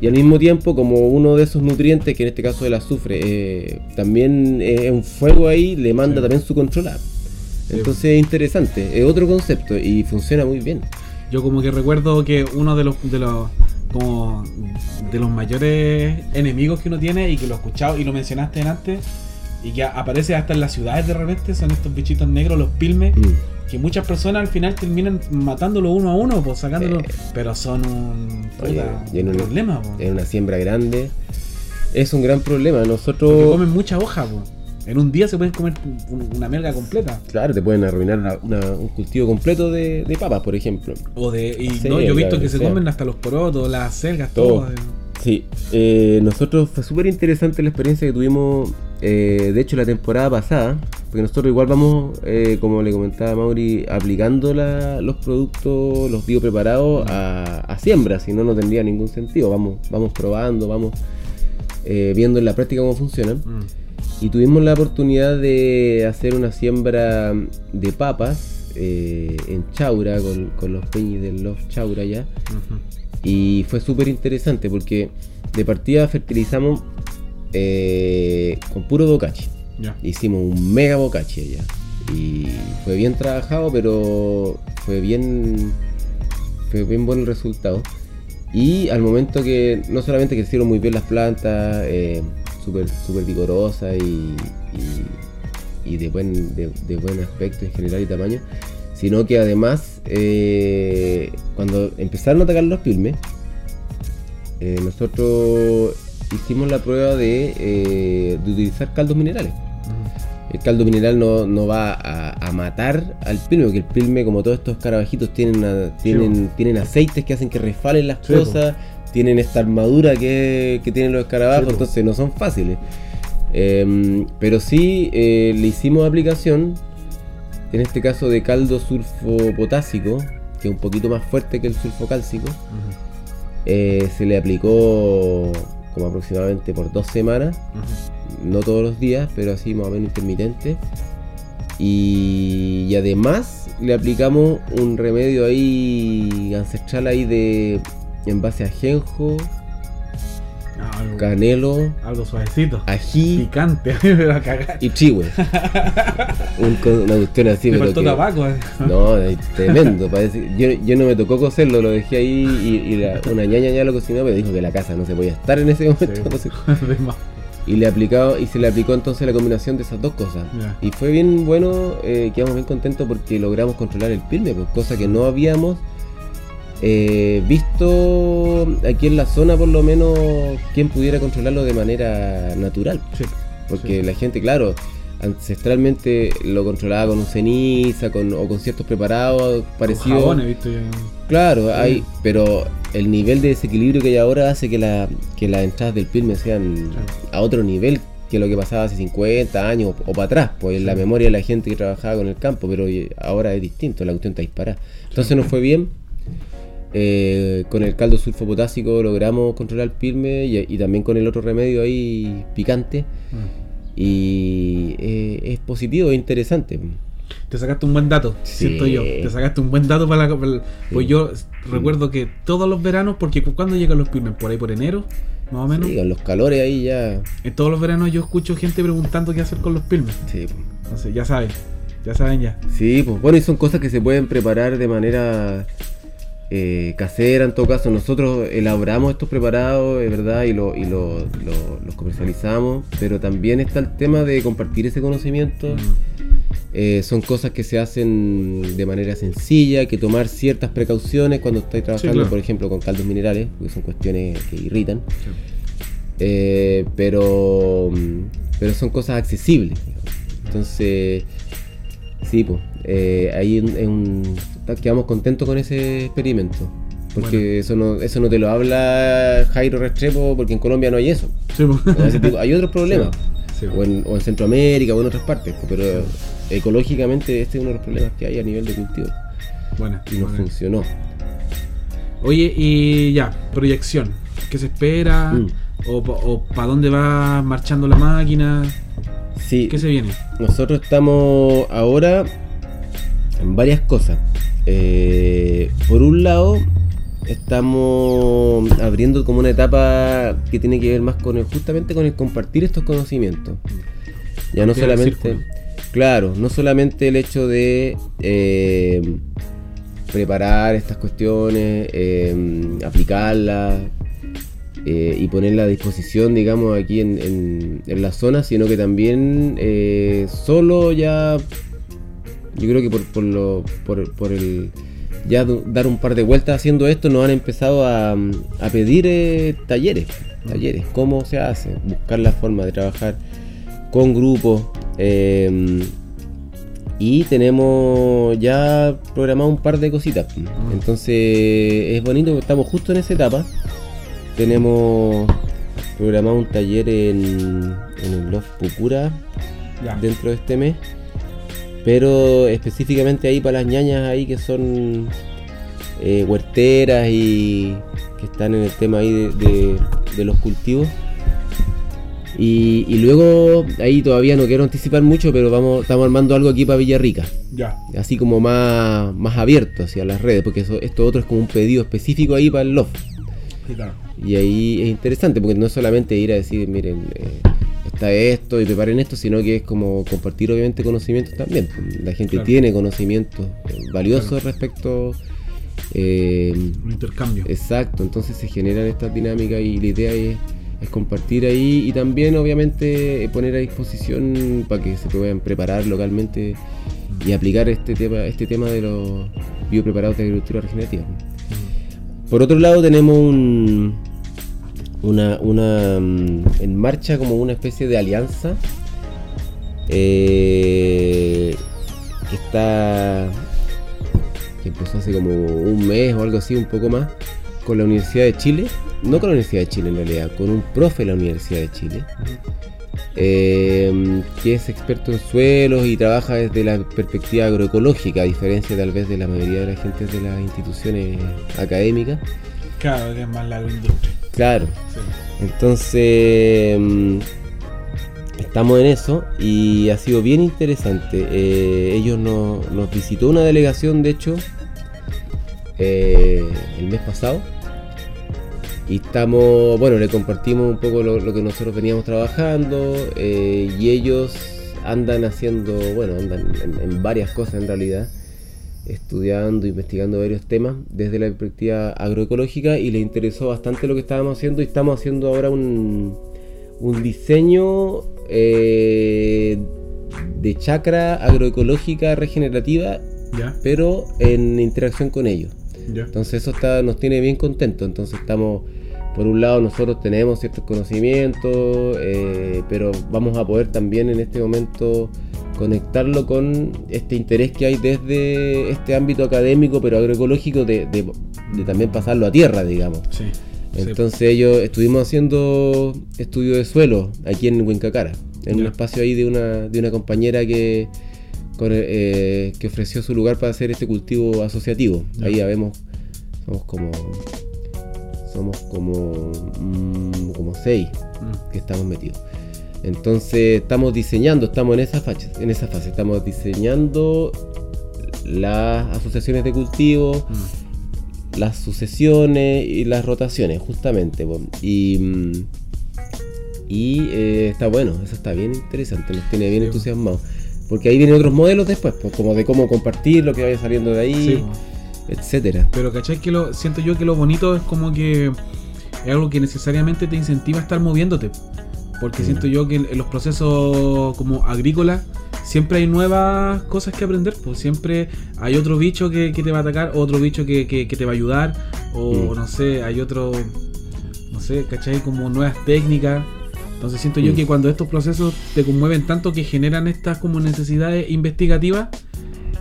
y al mismo tiempo, como uno de esos nutrientes, que en este caso el azufre, eh, también es un fuego ahí, le manda Sí. también su controlar. Sí, Entonces es interesante, es otro concepto y funciona muy bien. Yo como que recuerdo que uno de los de los como de los mayores enemigos que uno tiene y que lo he escuchado y lo mencionaste antes y que aparece hasta en las ciudades de repente son estos bichitos negros, los pilmes, Mm. que muchas personas al final terminan matándolo uno a uno, pues sacándolo, Eh. pero son un, Oye, puta, problema, po. En una siembra grande. Es un gran problema. porque Nosotros, comen mucha hoja, po. en un día se pueden comer un- una melga completa. claro, te pueden arruinar una- una- un cultivo completo de, de papas, por ejemplo. O de, y no, yo he visto que se sea. comen hasta los porotos, las selgas, Todo. todo. Sí, eh, nosotros fue súper interesante la experiencia que tuvimos, eh, de hecho, la temporada pasada, porque nosotros igual vamos, eh, como le comentaba Mauri, aplicando la- los productos, los biopreparados a, a siembra, si no, no tendría ningún sentido. Vamos, vamos probando, vamos eh, viendo en la práctica cómo funcionan. Mm. Y tuvimos la oportunidad de hacer una siembra de papas en Chaura, con, con los peñis del Love Chaura ya. Y fue súper interesante porque de partida fertilizamos eh, con puro bocachi. Hicimos un mega bocachi allá. Y fue bien trabajado, pero fue bien, fue bien bueno el resultado. Y al momento que no solamente crecieron muy bien las plantas, eh, súper súper vigorosas y, y- y de, buen, de, de buen aspecto en general y tamaño, sino que además eh, cuando empezaron a atacar los pilmes, eh, nosotros hicimos la prueba de, eh, de utilizar caldos minerales. El caldo mineral no, no va a, a matar al pilme, porque el pilme, como todos estos carabajitos, tienen, una- tienen, tienen aceites que hacen que resfalen las Sí, cosas, tienen esta armadura que, que tienen los escarabajos, Sí, entonces no son fáciles. Em, pero sí eh, le hicimos aplicación, en este caso de caldo sulfopotásico, que es un poquito más fuerte que el sulfocálcico. Eh, se le aplicó como aproximadamente por dos semanas no todos los días, pero así más o menos intermitente. Y, y además le aplicamos un remedio ahí ancestral ahí de en base a ajenjo, No, algo, canelo, algo suavecito. ají Picante, a cagar. y chihue. Un una cuestión así, Me faltó tabaco. eh. No, es tremendo. Parece, yo, yo no me tocó cocerlo, lo dejé ahí y, y la- una ñaña ya lo cocinó, pero dijo que la casa no se podía estar en ese momento. Sí. y le aplicado, y se le aplicó entonces la combinación de esas dos cosas. Y fue bien bueno, eh, quedamos bien contentos porque logramos controlar el pilme, pues, cosa que no habíamos eh, visto aquí en la zona por lo menos quien pudiera controlarlo de manera natural. Sí. Porque Sí. la gente, claro, ancestralmente lo controlaba con un ceniza con, o con ciertos preparados Con parecidos. jabones, ¿viste? Claro, Sí. hay, pero el nivel de desequilibrio que hay ahora hace que, la, que las entradas del pilme sean a otro nivel que lo que pasaba hace 50 años o, para atrás, pues en la memoria de la gente que trabajaba con el campo, pero ahora es distinto, la cuestión está disparada. Entonces nos fue bien. Eh, con el caldo sulfopotásico logramos controlar el pilme y, y también con el otro remedio ahí picante. Mm. Y eh, es positivo, es interesante. Te sacaste un buen dato, Sí. siento yo. Te sacaste un buen dato para la. para Pues Sí. yo recuerdo que todos los veranos, porque cu- ¿cuándo llegan los pilmes? Por ahí por enero, más o menos. Sí, con los calores ahí ya. En todos los veranos yo escucho gente preguntando qué hacer con los pilmes. Sí. Entonces, ya saben, ya saben ya. Sí, pues bueno, y son cosas que se pueden preparar de manera eh, casera en todo caso. Nosotros elaboramos estos preparados, es verdad, y, lo, y lo- lo- los comercializamos, pero también está el tema de compartir ese conocimiento. Eh, son cosas que se hacen de manera sencilla, hay que tomar ciertas precauciones cuando estáis trabajando, claro. por ejemplo, con caldos minerales, porque son cuestiones que irritan. Eh, pero, pero son cosas accesibles. Entonces, sí, pues, ahí en un- quedamos contentos con ese experimento. Porque Bueno. eso, no, eso no te lo habla Jairo Restrepo, porque en Colombia no hay eso. Sí, pues. Tipo- hay otros problemas. Sí, O, en, o en Centroamérica o en otras partes. Pero ecológicamente este es uno de los problemas que hay a nivel de cultivo. Bueno, Y no bueno. funcionó. Oye, y ya, proyección. ¿Qué se espera? Mm. ¿O, para dónde va marchando la máquina? Sí, ¿Qué se viene? Nosotros estamos ahora en varias cosas. Eh, por un lado, estamos abriendo como una etapa que tiene que ver más con el, justamente con el compartir estos conocimientos. Ya no solamente, claro, no solamente el hecho de eh, preparar estas cuestiones, eh, aplicarlas, eh, y ponerla a disposición, digamos, aquí en, en- en la zona, sino que también solo ya, yo creo que por, por, lo, por, por el ya dar un par de vueltas haciendo esto, nos han empezado a, a pedir eh, talleres, talleres, cómo se hace, buscar la forma de trabajar con grupos. eh, y tenemos ya programado un par de cositas. Entonces es bonito, estamos justo en esa etapa. Tenemos programado un taller en, en el Loft Pucura Ya. dentro de este mes. Pero específicamente ahí para las ñañas ahí que son eh, huerteras y que están en el tema ahí de, de- de los cultivos. Y, y luego ahí todavía no quiero anticipar mucho, pero vamos, estamos armando algo aquí para Villarrica Ya. así como más, más abierto hacia las redes, porque eso, esto otro es como un pedido específico ahí para el loft. Claro. Y ahí es interesante, porque no es solamente ir a decir, miren, eh, está esto y preparen esto, sino que es como compartir obviamente conocimientos también. La gente Claro. tiene conocimientos eh, valiosos respecto... eh, Un intercambio. Exacto, entonces se generan estas dinámicas y la idea es, es compartir ahí y también obviamente eh, poner a disposición para que se puedan preparar localmente y aplicar este tema, este tema de los biopreparados de agricultura regenerativa. Por otro lado tenemos un, una, una, mm, en marcha como una especie de alianza eh, que está que empezó hace como un mes o algo así, un poco más, con la Universidad de Chile, no con la Universidad de Chile en realidad, con un profe de la Universidad de Chile, eh, que es experto en suelos y trabaja desde la perspectiva agroecológica, a diferencia tal vez de la mayoría de la gente de las instituciones académicas. Cada vez más la agroindustria. Claro, entonces mm, estamos en eso y ha sido bien interesante. Eh, ellos nos, visitó una delegación, de hecho, eh, el mes pasado. Y estamos, bueno, le compartimos un poco lo, lo que nosotros veníamos trabajando eh, y ellos andan haciendo, bueno, andan en, en varias cosas en realidad, estudiando, investigando varios temas desde la perspectiva agroecológica y les interesó bastante lo que estábamos haciendo y estamos haciendo ahora un, un diseño eh, de chacra agroecológica regenerativa, pero en interacción con ellos. ya. Entonces eso está, nos tiene bien contentos. Entonces estamos, por un lado nosotros tenemos ciertos conocimientos, eh, pero vamos a poder también en este momento conectarlo con este interés que hay desde este ámbito académico, pero agroecológico, de, de- de también pasarlo a tierra, digamos. Sí. sí. Entonces ellos estuvimos haciendo estudio de suelo aquí en Huencacara, en un espacio ahí de una, de una compañera que, con, eh, que ofreció su lugar para hacer este cultivo asociativo. Ahí ya vemos, somos como somos como mm, como seis Mm, que estamos metidos. Entonces estamos diseñando, estamos en esa fase, en esa fase, estamos diseñando las asociaciones de cultivo, mm. las sucesiones y las rotaciones, justamente. Y, y eh, está bueno, eso está bien interesante, nos tiene bien Sí, entusiasmados. Porque ahí vienen otros modelos después, pues, como de cómo compartir lo que vaya saliendo de ahí, Sí, etcétera. Pero ¿cachai? Que lo, siento yo que lo bonito es como que es algo que necesariamente te incentiva a estar moviéndote. Porque Mm. siento yo que en, en los procesos como agrícolas siempre hay nuevas cosas que aprender. Pues siempre hay otro bicho que, que te va a atacar, otro bicho que, que- que te va a ayudar. O Mm. no sé, hay otro, no sé, ¿cachai? Como nuevas técnicas. Entonces siento yo Mm. que cuando estos procesos te conmueven tanto que generan estas como necesidades investigativas,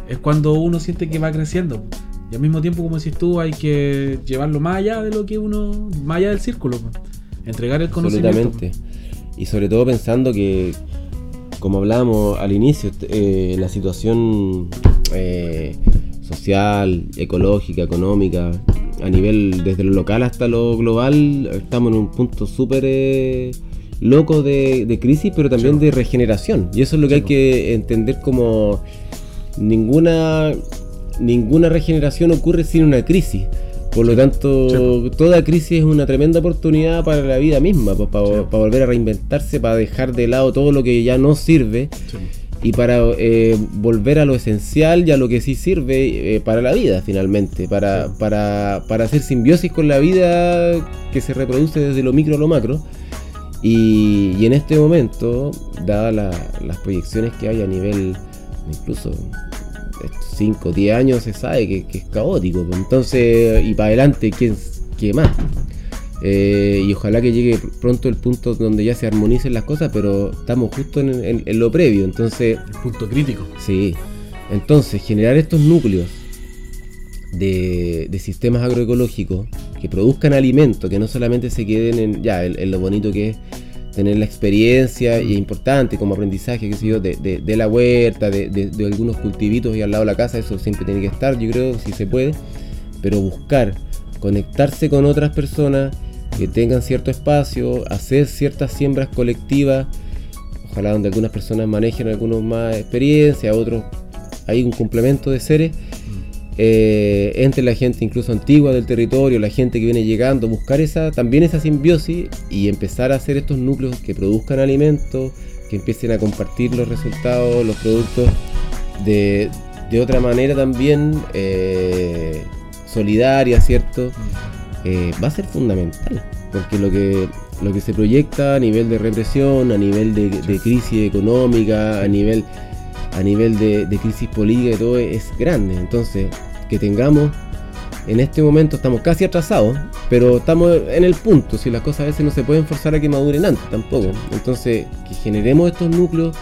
es cuando uno siente que va creciendo. Y al mismo tiempo, como decís tú, hay que llevarlo más allá de lo que uno, más allá del círculo. Entregar el conocimiento. Absolutamente. Y sobre todo pensando que, como hablábamos al inicio, eh, la situación eh, social, ecológica, económica, a nivel desde lo local hasta lo global, estamos en un punto súper eh, loco de, de crisis, pero también Sí. de regeneración. Y eso es lo que Sí, hay que entender como ninguna, ninguna regeneración ocurre sin una crisis. Por lo tanto, toda crisis es una tremenda oportunidad para la vida misma, pues, para, Sí. para volver a reinventarse, para dejar de lado todo lo que ya no sirve Sí. y para eh, volver a lo esencial y a lo que sí sirve eh, para la vida finalmente, para, para, para hacer simbiosis con la vida que se reproduce desde lo micro a lo macro. Y, y en este momento, dadas la- las proyecciones que hay a nivel, incluso 5 o 10 años, se sabe que, que es caótico. Entonces, y para adelante, ¿quién, qué más? Eh, y ojalá que llegue pronto el punto donde ya se armonicen las cosas, pero estamos justo en, en- en lo previo. Entonces, El punto crítico. sí. Entonces, generar estos núcleos de, de sistemas agroecológicos que produzcan alimento, que no solamente se queden en, ya, en, en lo bonito que es tener la experiencia y es importante como aprendizaje, qué sé yo, de, de- de la huerta, de, de- de algunos cultivitos y al lado de la casa, eso siempre tiene que estar, yo creo, si se puede, pero buscar conectarse con otras personas que tengan cierto espacio, hacer ciertas siembras colectivas, ojalá donde algunas personas manejen algunos más experiencia, otros hay un complemento de seres eh, entre la gente incluso antigua del territorio, la gente que viene llegando, buscar esa también esa simbiosis y empezar a hacer estos núcleos que produzcan alimentos, que empiecen a compartir los resultados, los productos de, de otra manera también eh, solidaria, ¿cierto? Eh, va a ser fundamental, porque lo que, lo que se proyecta a nivel de represión, a nivel de, de crisis económica, a nivel, a nivel de, de crisis política y todo es grande. Entonces, que tengamos, en este momento estamos casi atrasados, pero estamos en el punto, si las cosas a veces no se pueden forzar a que maduren antes tampoco. Entonces, que generemos estos núcleos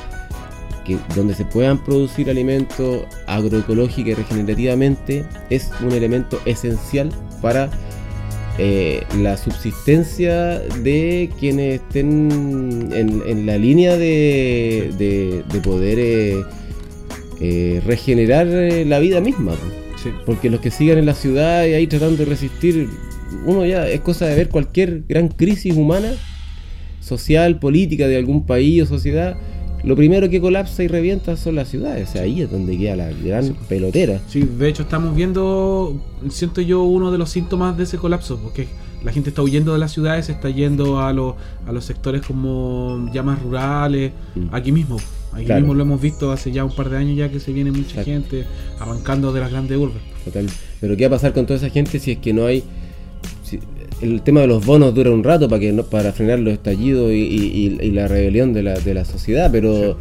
que, donde se puedan producir alimentos agroecológica y regenerativamente es un elemento esencial para eh, la subsistencia de quienes estén en, en la línea de, de- de poder eh, eh, regenerar eh, la vida misma. Sí. Porque los que sigan en la ciudad y ahí tratando de resistir, uno ya es cosa de ver cualquier gran crisis humana social, política de algún país o sociedad, lo primero que colapsa y revienta son las ciudades. O sea, ahí es donde queda la gran pelotera. Sí, de hecho estamos viendo, siento yo, uno de los síntomas de ese colapso, porque la gente está huyendo de las ciudades, está yendo a, los, a los sectores como ya más rurales, Mm. aquí mismo. Claro. mismo lo hemos visto hace ya un par de años ya que se viene mucha gente arrancando de las grandes urbes. Total. Pero ¿qué va a pasar con toda esa gente si es que no hay... si- el tema de los bonos dura un rato para que no, para frenar los estallidos y, y- y- y la rebelión de la, de la sociedad, pero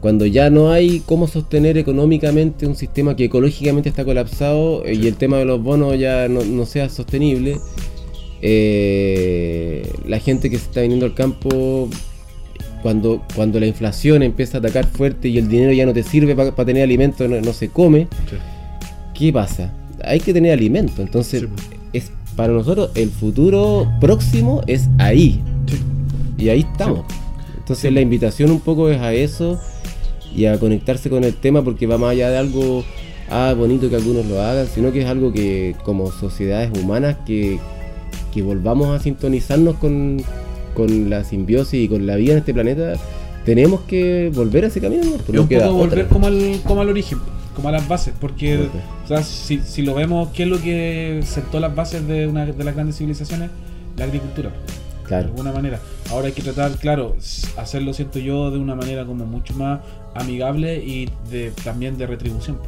cuando ya no hay cómo sostener económicamente un sistema que ecológicamente está colapsado eh, y el tema de los bonos ya no, no sea sostenible, eh, la gente que se está viniendo al campo, cuando, cuando la inflación empieza a atacar fuerte y el dinero ya no te sirve para tener alimento, no- no se come, ¿qué pasa? Hay que tener alimento, entonces Sí, es para nosotros el futuro próximo es ahí Sí. y ahí estamos. Entonces la invitación un poco es a eso y a conectarse con el tema porque va más allá de algo ah, bonito que algunos lo hagan, sino que es algo que como sociedades humanas que, que volvamos a sintonizarnos con, con la simbiosis y con la vida en este planeta, tenemos que volver a ese camino. ¿no? Pues Es no un queda poco volver como al, como al origen, como a las bases, porque o sea, si, si lo vemos, ¿qué es lo que sentó las bases de una de las grandes civilizaciones? La agricultura, de Claro. alguna manera. Ahora hay que tratar, claro, hacerlo, siento yo, de una manera como mucho más amigable y de, también de retribución.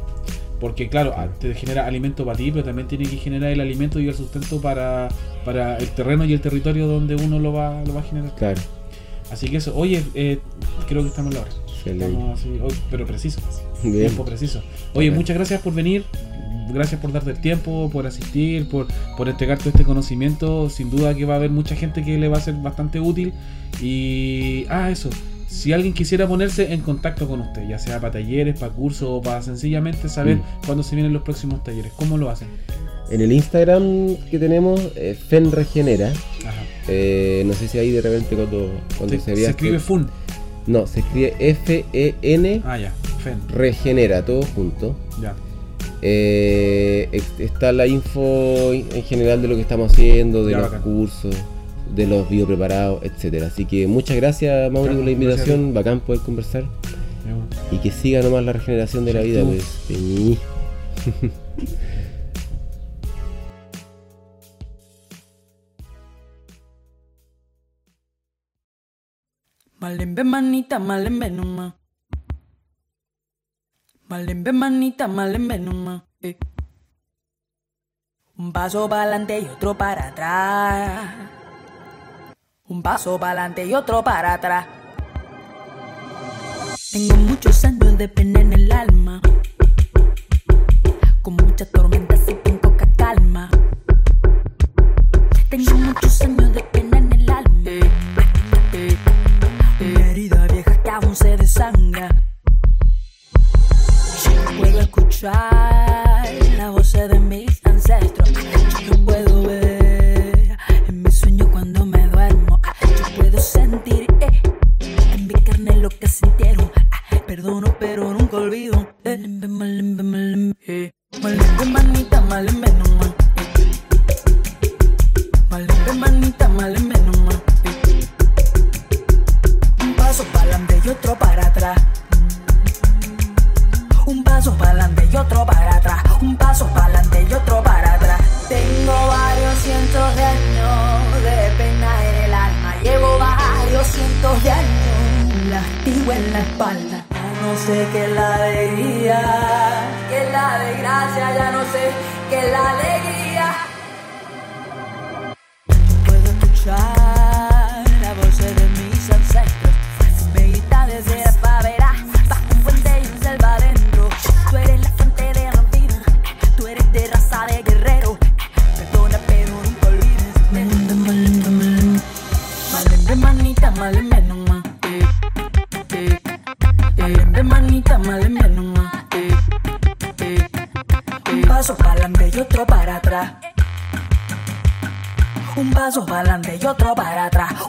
Porque claro, te genera alimento para ti, pero también tiene que generar el alimento y el sustento para, para el terreno y el territorio donde uno lo va, lo va a generar. Claro. Así que eso, oye, eh, creo que estamos en la hora. Estamos así, oh, pero preciso. Bien. Tiempo preciso. Oye, muchas gracias por venir. Gracias por darte el tiempo, por asistir, por, por entregar todo este conocimiento. Sin duda que va a haber mucha gente que le va a ser bastante útil. Y. Ah, eso. Si alguien quisiera ponerse en contacto con usted, ya sea para talleres, para cursos o para sencillamente saber Mm. cuándo se vienen los próximos talleres, ¿cómo lo hacen? En el Instagram que tenemos, eh, FenRegenera. Ajá. Eh, no sé si ahí de repente cuando, cuando Se, se, se escribe FUN. No, se escribe F-E-N Ah, ya. FEN. Regenera, todo junto. Ya. Eh, está la info en general de lo que estamos haciendo, de Ya, los bacán. cursos, de los biopreparados, etcétera. Así que muchas gracias, Mauri, Ya, por la invitación. Bacán poder conversar. Y que siga nomás la regeneración de la vida, pues. Peñi. Malembe manita, malembe nomás. Malembe manita, malembe nomás. eh. Un paso para adelante y otro para atrás. Un paso para adelante y otro para atrás. Tengo muchos años de pena en el alma. Con muchas tormentas y con poca calma. Tengo muchos años de pena en el alma. Una herida vieja que aún se desangra. Puedo escuchar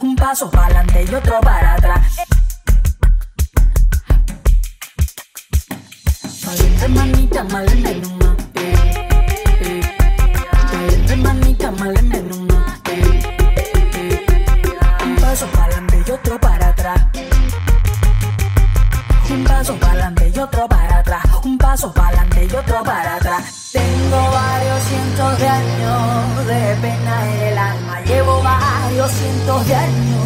un paso para adelante y otro para atrás. Valiente manita, malene numa, eh, eh. Valiente manita. Un paso para adelante y otro para atrás. Un paso para adelante y otro para atrás. Un paso para adelante y otro para atrás. Tengo varios cientos de años de pena en el alma, llevo varios cientos de años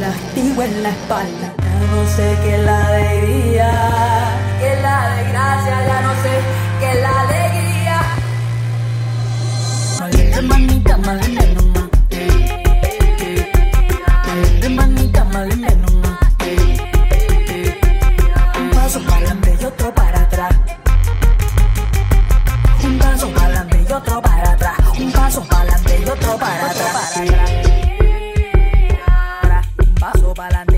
lastigo en la espalda. Ya no sé qué es la alegría, qué es la desgracia, ya no sé qué es la alegría. Maldita manita, maldita nomás. Maldita manita, maldita nomás. Un paso para adelante y otro para atrás. Y otro para atrás. Un paso para adelante y otro para atrás. Un paso para adelante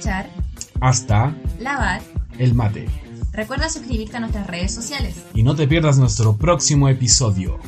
escuchar Hasta Lavar. el mate. Recuerda suscribirte a nuestras redes sociales. Y no te pierdas nuestro próximo episodio.